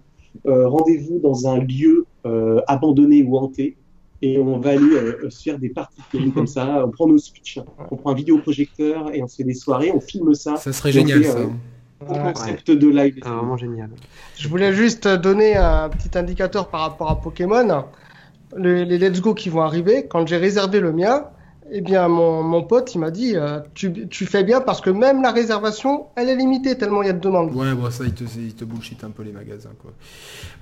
Euh, Rendez-vous dans un lieu euh, abandonné ou hanté. Et on va aller euh, se faire des parties comme ça. (laughs) On prend nos Switch, on prend un vidéoprojecteur et on se fait des soirées. On filme ça. Ça serait génial, fait, ça. euh. Un concept de live. c'est vraiment génial. Je voulais juste donner un petit indicateur par rapport à Pokémon. Le- les Let's Go qui vont arriver, quand j'ai réservé le mien, eh bien mon, mon pote il m'a dit euh, tu, tu fais bien parce que même la réservation elle est limitée tellement il y a de demandes. Ouais, bon, ça, il te, il te bullshit un peu les magasins, quoi.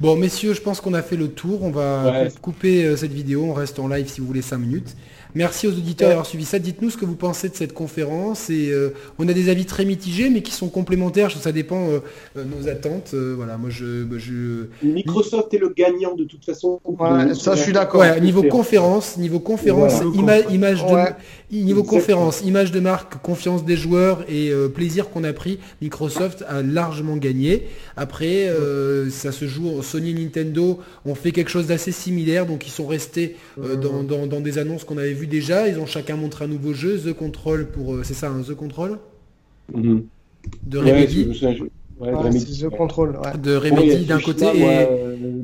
Bon, messieurs, je pense qu'on a fait le tour. On va Ouais. couper euh, cette vidéo. On reste en live si vous voulez 5 minutes. Merci aux auditeurs d'avoir suivi ça. Dites-nous ce que vous pensez de cette conférence. Et euh, on a des avis très mitigés, mais qui sont complémentaires. Ça dépend euh, euh, nos attentes. Euh, voilà, moi, je, bah, je, Microsoft est le gagnant de toute façon. De- ça, je suis d'accord. Ouais, niveau conférence, niveau conférence, Voilà. ima- image de, Ouais. Niveau Exactement. conférence, image de marque, confiance des joueurs et euh, plaisir qu'on a pris, Microsoft a largement gagné. Après, euh, ça se joue, Sony et Nintendo ont fait quelque chose d'assez similaire, donc ils sont restés euh, dans, dans- dans des annonces qu'on avait vues déjà. Ils ont chacun montré un nouveau jeu, The Control pour, c'est ça, un The Control? Mhm. de Remedy, ouais, Ouais, Remedy, c'est The ouais. Control. ouais. de Remedy d'un côté et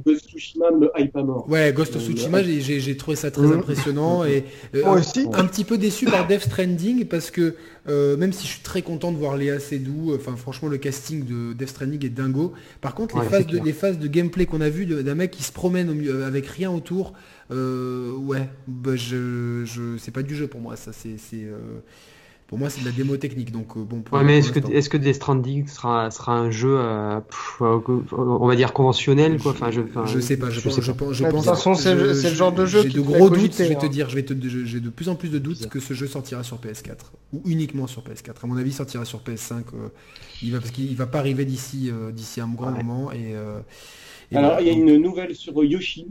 Ghost Tsushima me hype à mort. Ouais, Ghost of Euh, Tsushima, j'ai- trouvé ça très Mhm. impressionnant et euh, Moi aussi. un petit peu déçu par Death Stranding parce que euh, même si je suis très content de voir Léa Seydoux, enfin franchement le casting de Death Stranding est dingo. Par contre, les, Ouais, phases de, les phases de gameplay qu'on a vu de- d'un mec qui se promène au milieu, avec rien autour, euh, ouais, bah, je, je, c'est pas du jeu pour moi, ça c'est, c'est, euh, pour moi c'est de la démo technique, donc euh, bon. Pour, Ouais, mais est-ce que, que Death Stranding sera, sera un jeu, euh, pff, on va dire conventionnel, quoi Enfin, je, enfin, Je sais pas, je, pense, sais je pas. pense, je de toute façon, c'est le- genre de jeu J'ai de gros doutes, je vais te hein. dire, j'ai de plus en plus de doutes que ce jeu sortira sur PS4 ou uniquement sur PS4. À mon avis, il sortira sur PS5. euh, il va parce qu'il va pas arriver d'ici euh, d'ici un grand Ouais. moment et. euh, et Alors, voilà. il y a une nouvelle sur Yoshi.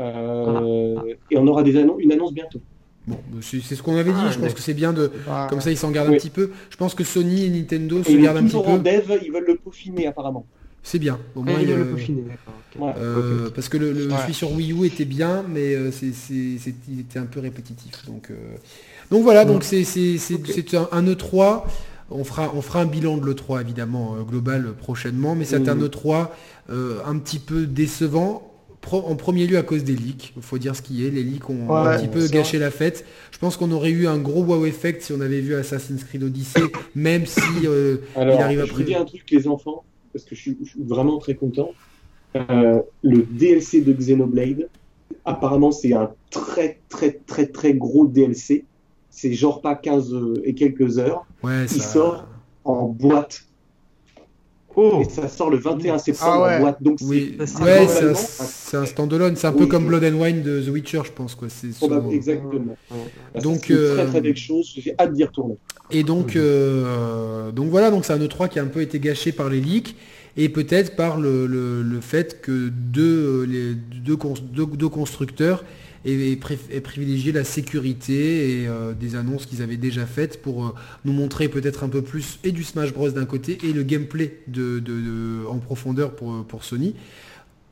euh, Et on aura des annon- une annonce bientôt. Bon, c'est ce qu'on avait dit. Ah, je pense que c'est bien de comme ça ils s'en gardent un petit peu. Je pense que Sony et Nintendo Et se gardent un petit en peu. dev, ils veulent le peaufiner apparemment. C'est bien. Au moins, il il, veut le peaufiner. Ouais. euh. Parce que le, le- Ouais. celui sur Wii U était bien, mais euh, c'est, il était un peu répétitif. Donc, euh, donc voilà, donc c'est, un, un E3. On fera, on fera un bilan de l'E3 évidemment global prochainement, mais c'est un Mhm. E3 euh, un petit peu décevant. Pro- en premier lieu à cause des leaks, il faut dire ce qui est, les leaks ont un petit peu gâché la fête. Je pense qu'on aurait eu un gros wow effect si on avait vu Assassin's Creed Odyssey, (coughs) même si euh, Alors, il arrive je après. vous dis un truc, les enfants, parce que je suis, je suis vraiment très content. Euh, le DLC de Xenoblade, apparemment, c'est un très, très, très, très gros DLC. C'est genre pas 15 et quelques heures. ouais, il sort en boîte. Oh Et ça sort le 21 septembre Ah ouais. en boîte. Donc, Oui, c'est ouais, probablement c'est un, un- c'est un standalone, c'est un peu comme Blood and Wine de The Witcher, je pense quoi. C'est probable- exactement. Ouais. Donc, c'est une euh, très très belle chose. J'ai hâte d'y retourner. Et donc, euh, donc voilà, donc c'est un E3 qui a un peu été gâché par les leaks et peut-être par le, le- le fait que deux, euh, les, deux, cons- deux- deux constructeurs aient privilégié la sécurité et euh, des annonces qu'ils avaient déjà faites pour euh, nous montrer peut-être un peu plus et du Smash Bros d'un côté et le gameplay en profondeur pour Sony.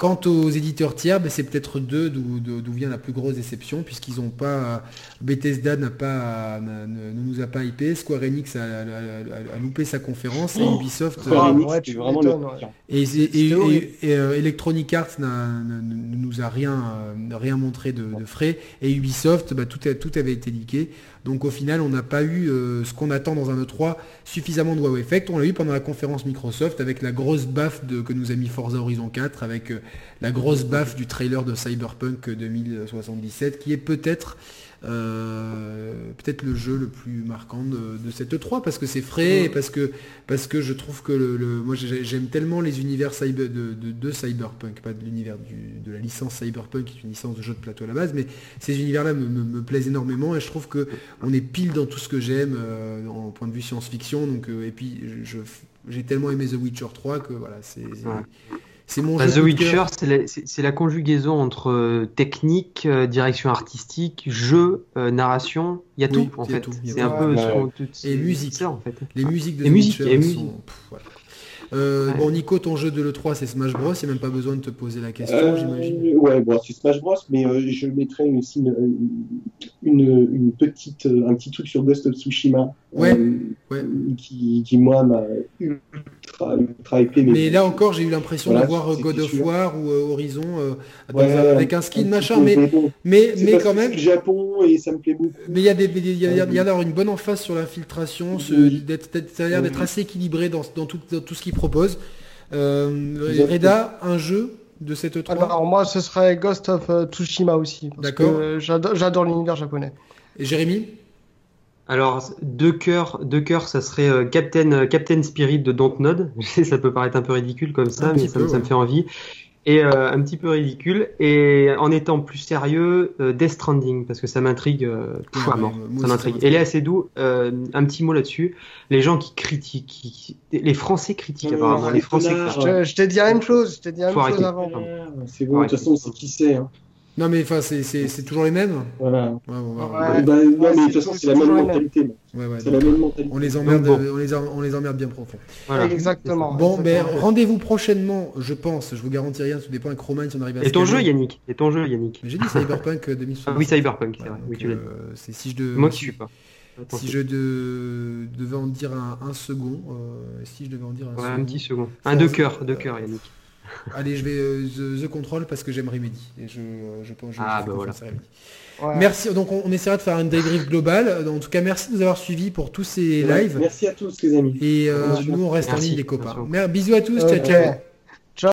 Quant aux éditeurs tiers, ben, c'est peut-être d'eux d'où d'où- d'où vient la plus grosse déception, puisqu'ils n'ont pas. Bethesda n'a pas, n'a- ne, ne nous a pas hypé, Square Enix a, a- a- a loupé sa conférence, et Ubisoft. Square Enix, ouais, c'est tu vraiment le m'étonnes, ouais. pire. et, et- euh, Electronic Arts n'a- ne, ne nous a rien, euh, rien montré de, de frais, et Ubisoft, bah, tout, a- tout avait été liqué. Donc au final, on n'a pas eu euh, ce qu'on attend dans un E3, suffisamment de wow effect. On l'a eu pendant la conférence Microsoft avec la grosse baffe que nous a mis Forza Horizon 4, avec euh, la grosse baffe du trailer de Cyberpunk 2077, qui est peut-être euh, peut-être le jeu le plus marquant de, de cette E3 parce que c'est frais et parce que parce que je trouve que le, le- moi j'ai- j'aime tellement les univers cyber, de, de- de Cyberpunk, pas de l'univers de la licence Cyberpunk qui est une licence de jeu de plateau à la base, mais ces univers-là me, me- me plaisent énormément et je trouve que on est pile dans tout ce que j'aime euh, en point de vue science-fiction. Donc euh, et puis j'ai tellement aimé The Witcher 3 que voilà c'est c'est- Ouais. C'est mon Bah, jeu The. Witcher, c'est la, conjugaison entre euh, technique, euh, direction artistique, jeu, euh, narration. Il y a Oui, tout en fait. C'est un peu Ouais. ce qu'on- tout- c'est- musique. c'est ça en fait. Les musiques de Les The Witcher sont- pff, voilà. Euh, Ouais. Bon Nico, ton jeu de l'E3 c'est Smash Bros, il n'y a même pas besoin de te poser la question, Euh, j'imagine. ouais, bon, c'est Smash Bros, mais euh, je mettrais aussi une, une, une petite, euh, un petit truc sur Ghost of Tsushima. Ouais, euh, ouais. Qui, qui, moi, m'a ultra, ultra hypé. Mais là encore, j'ai eu l'impression Voilà, d'avoir God of sûr. War ou euh, Horizon euh, dans Ouais, un- avec un skin machin, mais mais mais quand même. Japon et ça me plaît beaucoup. Mais il y a des, il y a, il y a- il y a d'avoir une bonne emphase sur l'infiltration, Oui. ça a l'air d'être Oui. assez équilibré dans, dans tout, dans tout ce qu'il propose. Euh. Reda, un jeu de cette E3 Alors moi, ce serait Ghost of euh, Tsushima aussi. D'accord. J'adore l'univers japonais. Et Jérémy? Alors, deux cœurs, deux cœurs, ça serait euh, Captain, euh, Captain Spirit de Dontnod. (laughs) Ça peut paraître un peu ridicule comme ça, Un mais ça, peu, me- ça me ouais. fait envie. Et euh, un petit peu ridicule. Et en étant plus sérieux, euh, Death Stranding, parce que ça m'intrigue euh, pff, Ouais, à mort. moi ça m'intrigue. Et Léa Seydoux, euh, un petit mot là-dessus. Les gens qui critiquent, qui- les Français critiquent Ouais, apparemment. les Français. Je, je t'ai dit la même chose. Je t'ai dit la même chose arrêter. avant. C'est bon, de toute façon, c'est qui c'est. Hein. Non mais enfin c'est, c'est, c'est toujours les mêmes Voilà. Ouais, ouais, ouais, Ouais. ouais. Bah, non, mais de toute façon, c'est la c'est même toujours les mentalité. Ouais, ouais, C'est donc, la même mentalité. on les emmerde, on les, on les emmerde bien profond. Voilà. Exactement. Bon, mais rendez-vous prochainement, je pense. Je vous garantis rien, tout dépend avec Roman si on arrive à. Et ton jeu. Yannick? Et ton jeu, Yannick? J'ai dit Cyberpunk euh, 2077. Ah Oui, Cyberpunk, c'est Ouais, vrai. donc, Oui, tu euh, c'est si je de- Moi qui si- suis pas. Si je de- devais en dire un, un second, euh, si je devais en dire un Ouais, second. un petit second. Un deux cœurs, deux euh, cœurs, Yannick. Allez, je vais euh, the, The Control parce que j'aime Remedy. Et je, euh, je pense je, Ah, je fais bah confiance à Remedy. Ouais. Merci. Donc on, on essaiera de faire un débrief global. En tout cas, merci de nous avoir suivis pour tous ces Ouais, lives. Merci à tous, les amis. Et euh, nous, on reste en Merci, ligne, les copains. sûr. Mer- Bisous à tous. Ciao, ciao.